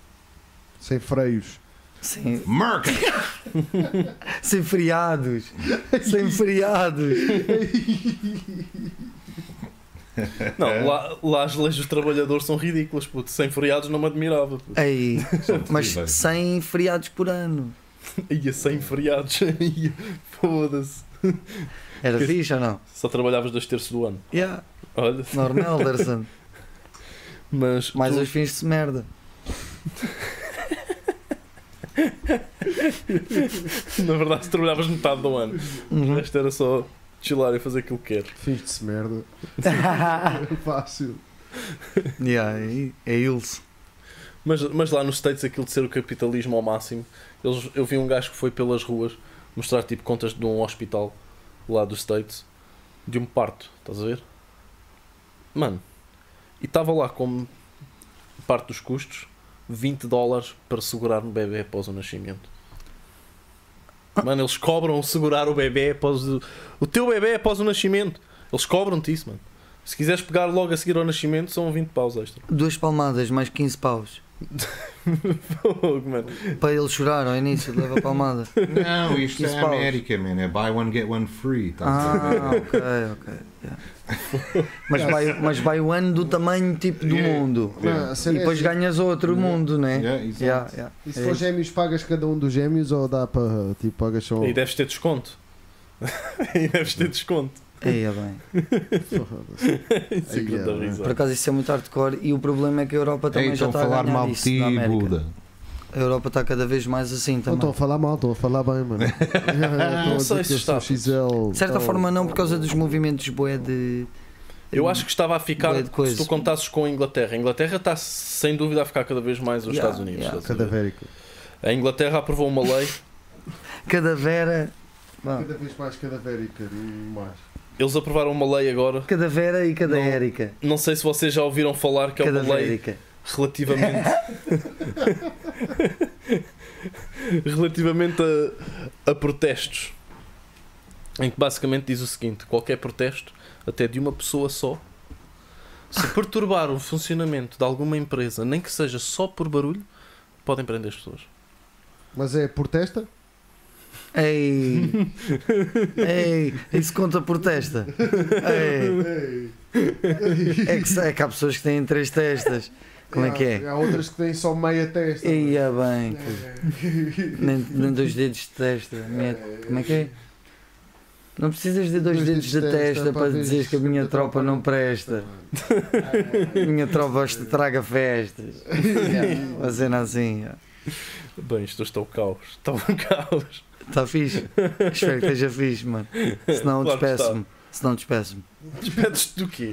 Sem freios. Sem, Merc! <laughs> sem feriados. sem feriados. Não, lá, lá as leis dos trabalhadores são ridículas, puto. Sem feriados não me admirava. Puto. Ei, mas sem feriados por ano. Ia sem feriados. <laughs> Ia, Foda-se. <laughs> Era fixe ou não? Só trabalhavas dois terços do ano. Yeah, Olha. normal, <laughs> Anderson. Mas Mais tu- os fins de semerda. <laughs> na verdade se trabalhavas metade do ano. Uhum. resto era só chilar e fazer aquilo que quer. Fins de merda. Fácil. yeah, é, é Ilse. Mas, mas lá nos States aquilo de ser o capitalismo ao máximo, eles, eu vi um gajo que foi pelas ruas mostrar tipo contas de um hospital lá dos States de um parto, estás a ver? Mano, e estava lá como parte dos custos 20 dólares para segurar um bebê após o nascimento. Mano, eles cobram segurar o bebê após o, o teu bebê após o nascimento. Eles cobram-te isso, mano. Se quiseres pegar logo a seguir ao nascimento, são 20 paus extra. Duas palmadas, mais 15 paus. Fogo, mano. Para ele chorar ao início, leva a palmada. Não, isto é 15 paus. América, man. É buy one, get one free. A Ah, ok, ok. yeah. Mas, vai, mas vai o ano do tamanho tipo do Yeah. mundo. Yeah. E é depois assim, ganhas outro Yeah. mundo, né? Yeah, exato. Yeah, yeah. E se É for isso. gêmeos, pagas cada um dos gêmeos ou dá para tipo, pagas só. E deves ter desconto. <laughs> e deves ter desconto. Aí é bem. Isso é é, bem. <laughs> Por acaso isso é muito hardcore e o problema é que a Europa também Ei, já estão está a a falar ganhar mal de isso ti, na América. Buda. A Europa está cada vez mais assim Não também. estão a falar mal, estão a falar bem, mano. <laughs> A sei se está, XL. De certa tal. forma não por causa dos movimentos bué de... Eu acho que estava a ficar, se tu contasses com a Inglaterra, a Inglaterra está sem dúvida a ficar cada vez mais os Yeah, Estados Unidos. yeah. a ver? Cadavérico. A Inglaterra aprovou uma lei, Cadavera... <laughs> Cada vez mais cadavérica. Mais. Eles aprovaram uma lei agora, cadavera e cadavérica. não sei se vocês já ouviram falar que é uma lei Cadavérica. relativamente <laughs> relativamente a, a protestos em que basicamente diz o seguinte qualquer protesto até de uma pessoa só se perturbar o funcionamento de alguma empresa nem que seja só por barulho podem prender as pessoas Mas é protesta? Ei! <laughs> Ei! Isso conta por testa. Ei! É que, é que há pessoas que têm três testas. Como é que é? Há outras que têm só meia testa. Ia bem. pô. Nem, nem dois dedos de testa. Mete- Como é que é? Não precisas de dois dedos de testa para dizeres que a minha tropa não presta. A minha tropa traga festas. <laughs> Uma cena assim. bem isto está o caos está um caos Está fixe? Espero que esteja fixe, mano. Se não, Claro despeço-me. Se não, despeço-me. despedes-te do quê?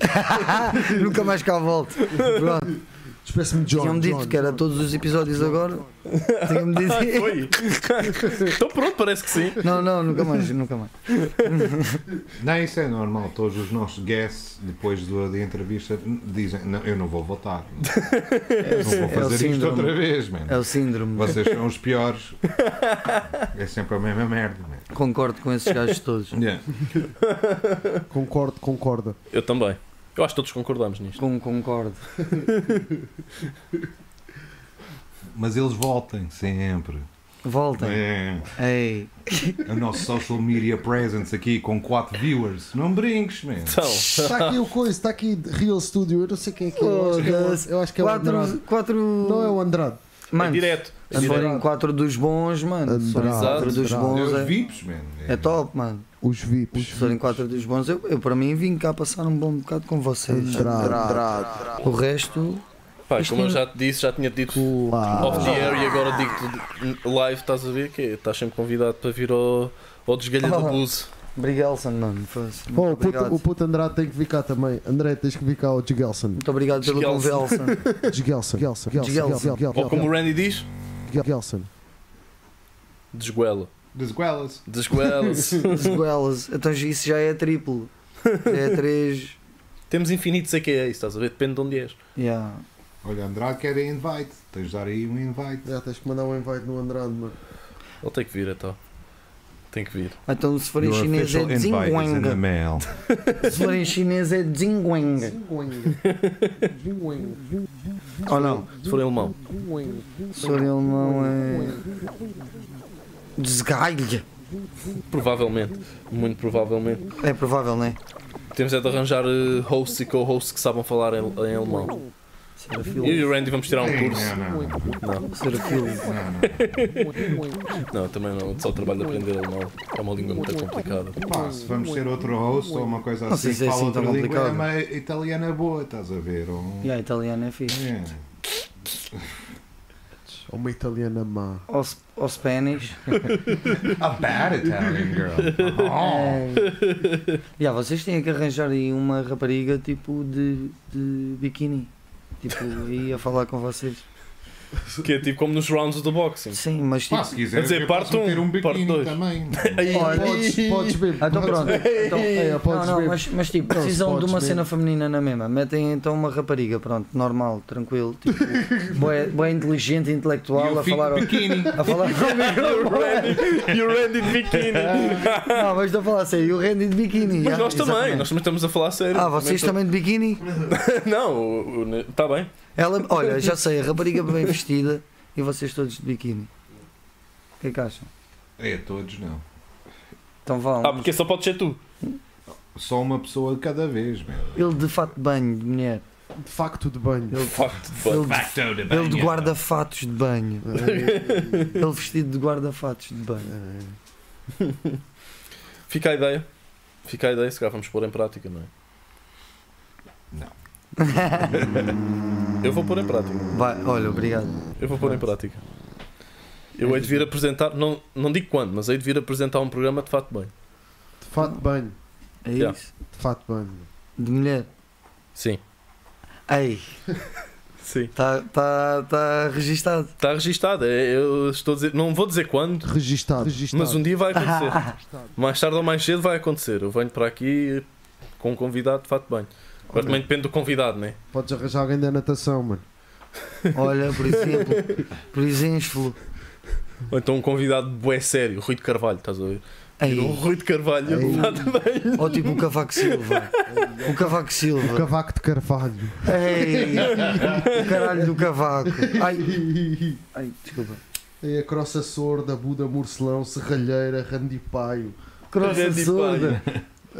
<laughs> Nunca mais cá volto. Pronto. Espécie-me de John. Tinham-me dito John, que era John. todos os episódios agora. <laughs> Tinham-me dito. Ah, foi? então pronto, parece que sim. Não, não, nunca mais, nunca mais. Não, isso é normal. Todos os nossos guests, depois da entrevista, dizem: não, Eu não vou votar. <laughs> É, Não vou é o fazer isto síndrome. outra vez, man. É o síndrome. Vocês são os piores. É sempre a mesma merda, man. Concordo com esses gajos todos. Yeah. Concordo, concorda. Eu também. Eu acho que todos concordamos nisto. Com, concordo. <laughs> Mas eles voltem sempre. Voltem. É. Ei. O nosso social media presence aqui com 4 viewers. Não brinques, man. Então, Está aqui o coisa, está aqui Real Studio. Eu não sei quem é que é. Eu acho que é o- Eu acho que é o Andrade. Quatro. quatro... Não é o Andrade. é Mano, direto. É se direto. forem quatro dos bons, mano. Andrade, quatro dos Andrade. bons, é, VIPs, man. é top, mano. Os VIPs. Se forem quatro dos bons, eu, eu para mim vim cá passar um bom bocado com vocês. O resto, Pá, Isto como eu já te disse, já tinha dito Claro. off the air e agora digo-te live, estás a ver? Que estás sempre convidado para vir ao, ao desgalho do Ah. Buse. Obrigelson, mano. Oh, o, puto, obrigado. o puto Andrade tem que vir cá também. André, tens que vir cá ao Gelson. Muito obrigado pelo Gelson. conversa. <laughs> Gelson. Gelson. Gelson. Ou como o Randy diz, Gelson. desguela. Desguelas. Desguela-se. <laughs> Goelas. Então isso já é triplo. Já é três. Temos infinitos AKAs, estás a ver? Depende de onde és. Yeah. Olha, Andrade quer invite. Tens de dar aí um invite. Já tens que mandar um invite no Andrade, mano. Ele tem que vir então. Tem que vir. Então se forem Your chinês é mail. Se forem chinês é Zinguang. Ou não? Se for em alemão. Se forem alemão é. Desgailha. Provavelmente. Muito provavelmente. É provável, não é? Temos é de arranjar eh, hosts e co-hosts que sabem falar em, em alemão. Serafil. Eu e o Randy vamos tirar um curso. Não, não, não. Não, Serafil. não. não, também não. Só o trabalho de aprender alemão. É uma língua muito complicada. Pá, se vamos ter outro host ou uma coisa Não assim se que é fala assim outra língua, é uma italiana boa, estás a ver? Ou a italiana é fixe. É. Uma italiana má. Ou, ou Spanish. <laughs> A bad Italian girl. É. Já, vocês têm que arranjar aí uma rapariga tipo de, de biquíni. Tipo, aí a falar com vocês. <laughs> Que é tipo como nos rounds do boxing. Sim, mas Pá, tipo. se quiser, dizer, eu parte posso um, ter um parte dois. também. <laughs> Aí, Podes, podes ver. Ah, então pronto. Então, É, podes não, não, ver. mas, mas tipo, precisam de uma ver. cena feminina na mesma. Metem então uma rapariga, pronto, normal, tranquilo. Tipo, <laughs> boa, boa inteligente, intelectual, a falar. ao- biquíni. A falar E o Randy de biquíni. Não, mas estou a falar sério, e o Randy de biquíni. Mas já, nós também, nós também estamos a falar sério. Ah, vocês também de biquíni? Não, está bem. Ela, olha, já sei, a rapariga bem vestida e vocês todos de biquíni. O que é que acham? É, todos não. Então vão. Ah, porque só pode ser tu. Só uma pessoa de cada vez, meu. Ele de fato de banho, de mulher. De facto de banho. Ele, Facto. ele, de, ele de guarda-fatos de banho. <laughs> Ele vestido de guarda-fatos de banho. <laughs> Fica a ideia. Fica a ideia, se calhar vamos pôr em prática, não é? <laughs> Eu vou pôr em prática. Vai, olha, obrigado. Eu vou pôr em prática. Eu hei de vir apresentar, não, não digo quando, mas hei de vir apresentar um programa de fato bem. De fato de banho. É Yeah. isso. De fato de banho. De mulher. Sim. Ei, <laughs> Sim. está tá, tá registado. Está registado. é- Eu estou a dizer, não vou dizer quando, Registado. Registado. mas um dia vai acontecer. <laughs> Mais tarde ou mais cedo vai acontecer. Eu venho para aqui com um convidado de fato bem. Agora também depende do convidado, né? Podes arranjar alguém da natação, mano. Olha, por exemplo, por exemplo. Ou então um convidado bué sério, Rui de Carvalho, estás a ver? Ei, O Rui de Carvalho, Ei. ele nada bem. ou tipo o Cavaco Silva. O Cavaco O Silva. cavaco de carvalho. Ei, o caralho do cavaco. Ai, ai desculpa. É a crossa sorda, Buda Morcelão, Serralheira, Randipaio. Crossa Randy sorda.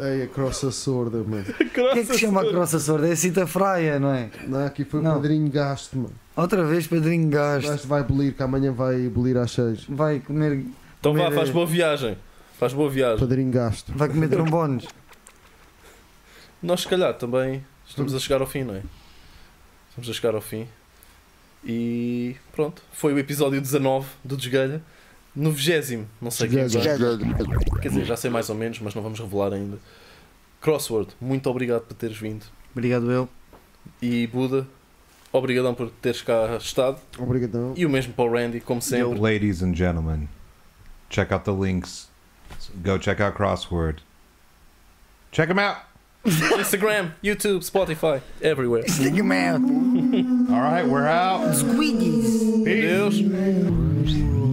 É a crossa sorda, mano. O que é que se chama a crossa sorda? É a Cita Fraia, não é? Não, aqui foi o Não. padrinho gasto, mano. Outra vez Padrinho O Gasto. gajo vai bolir, que amanhã vai bolir às seis. Vai comer, Então vá, Comer, faz eh, boa viagem. Faz boa viagem. Padrinho gasto. vai comer trombones. Nós, se calhar, também estamos a chegar ao fim, não é? Estamos a chegar ao fim. E pronto. Foi o episódio 19 do Desgalha. No 20, não sei quem vai. Quer dizer, já sei mais ou menos, mas não vamos revelar ainda. Crossword, muito obrigado por teres vindo. Obrigado eu. E Buda, obrigadão por teres cá estado. Obrigadão. E o mesmo para o Randy, como sempre. Ladies and gentlemen, check out the links. Go check out Crossword. Check them out. <laughs> Instagram, YouTube, Spotify, everywhere. Stick 'em out. All right, we're out. Squeegees. Deus.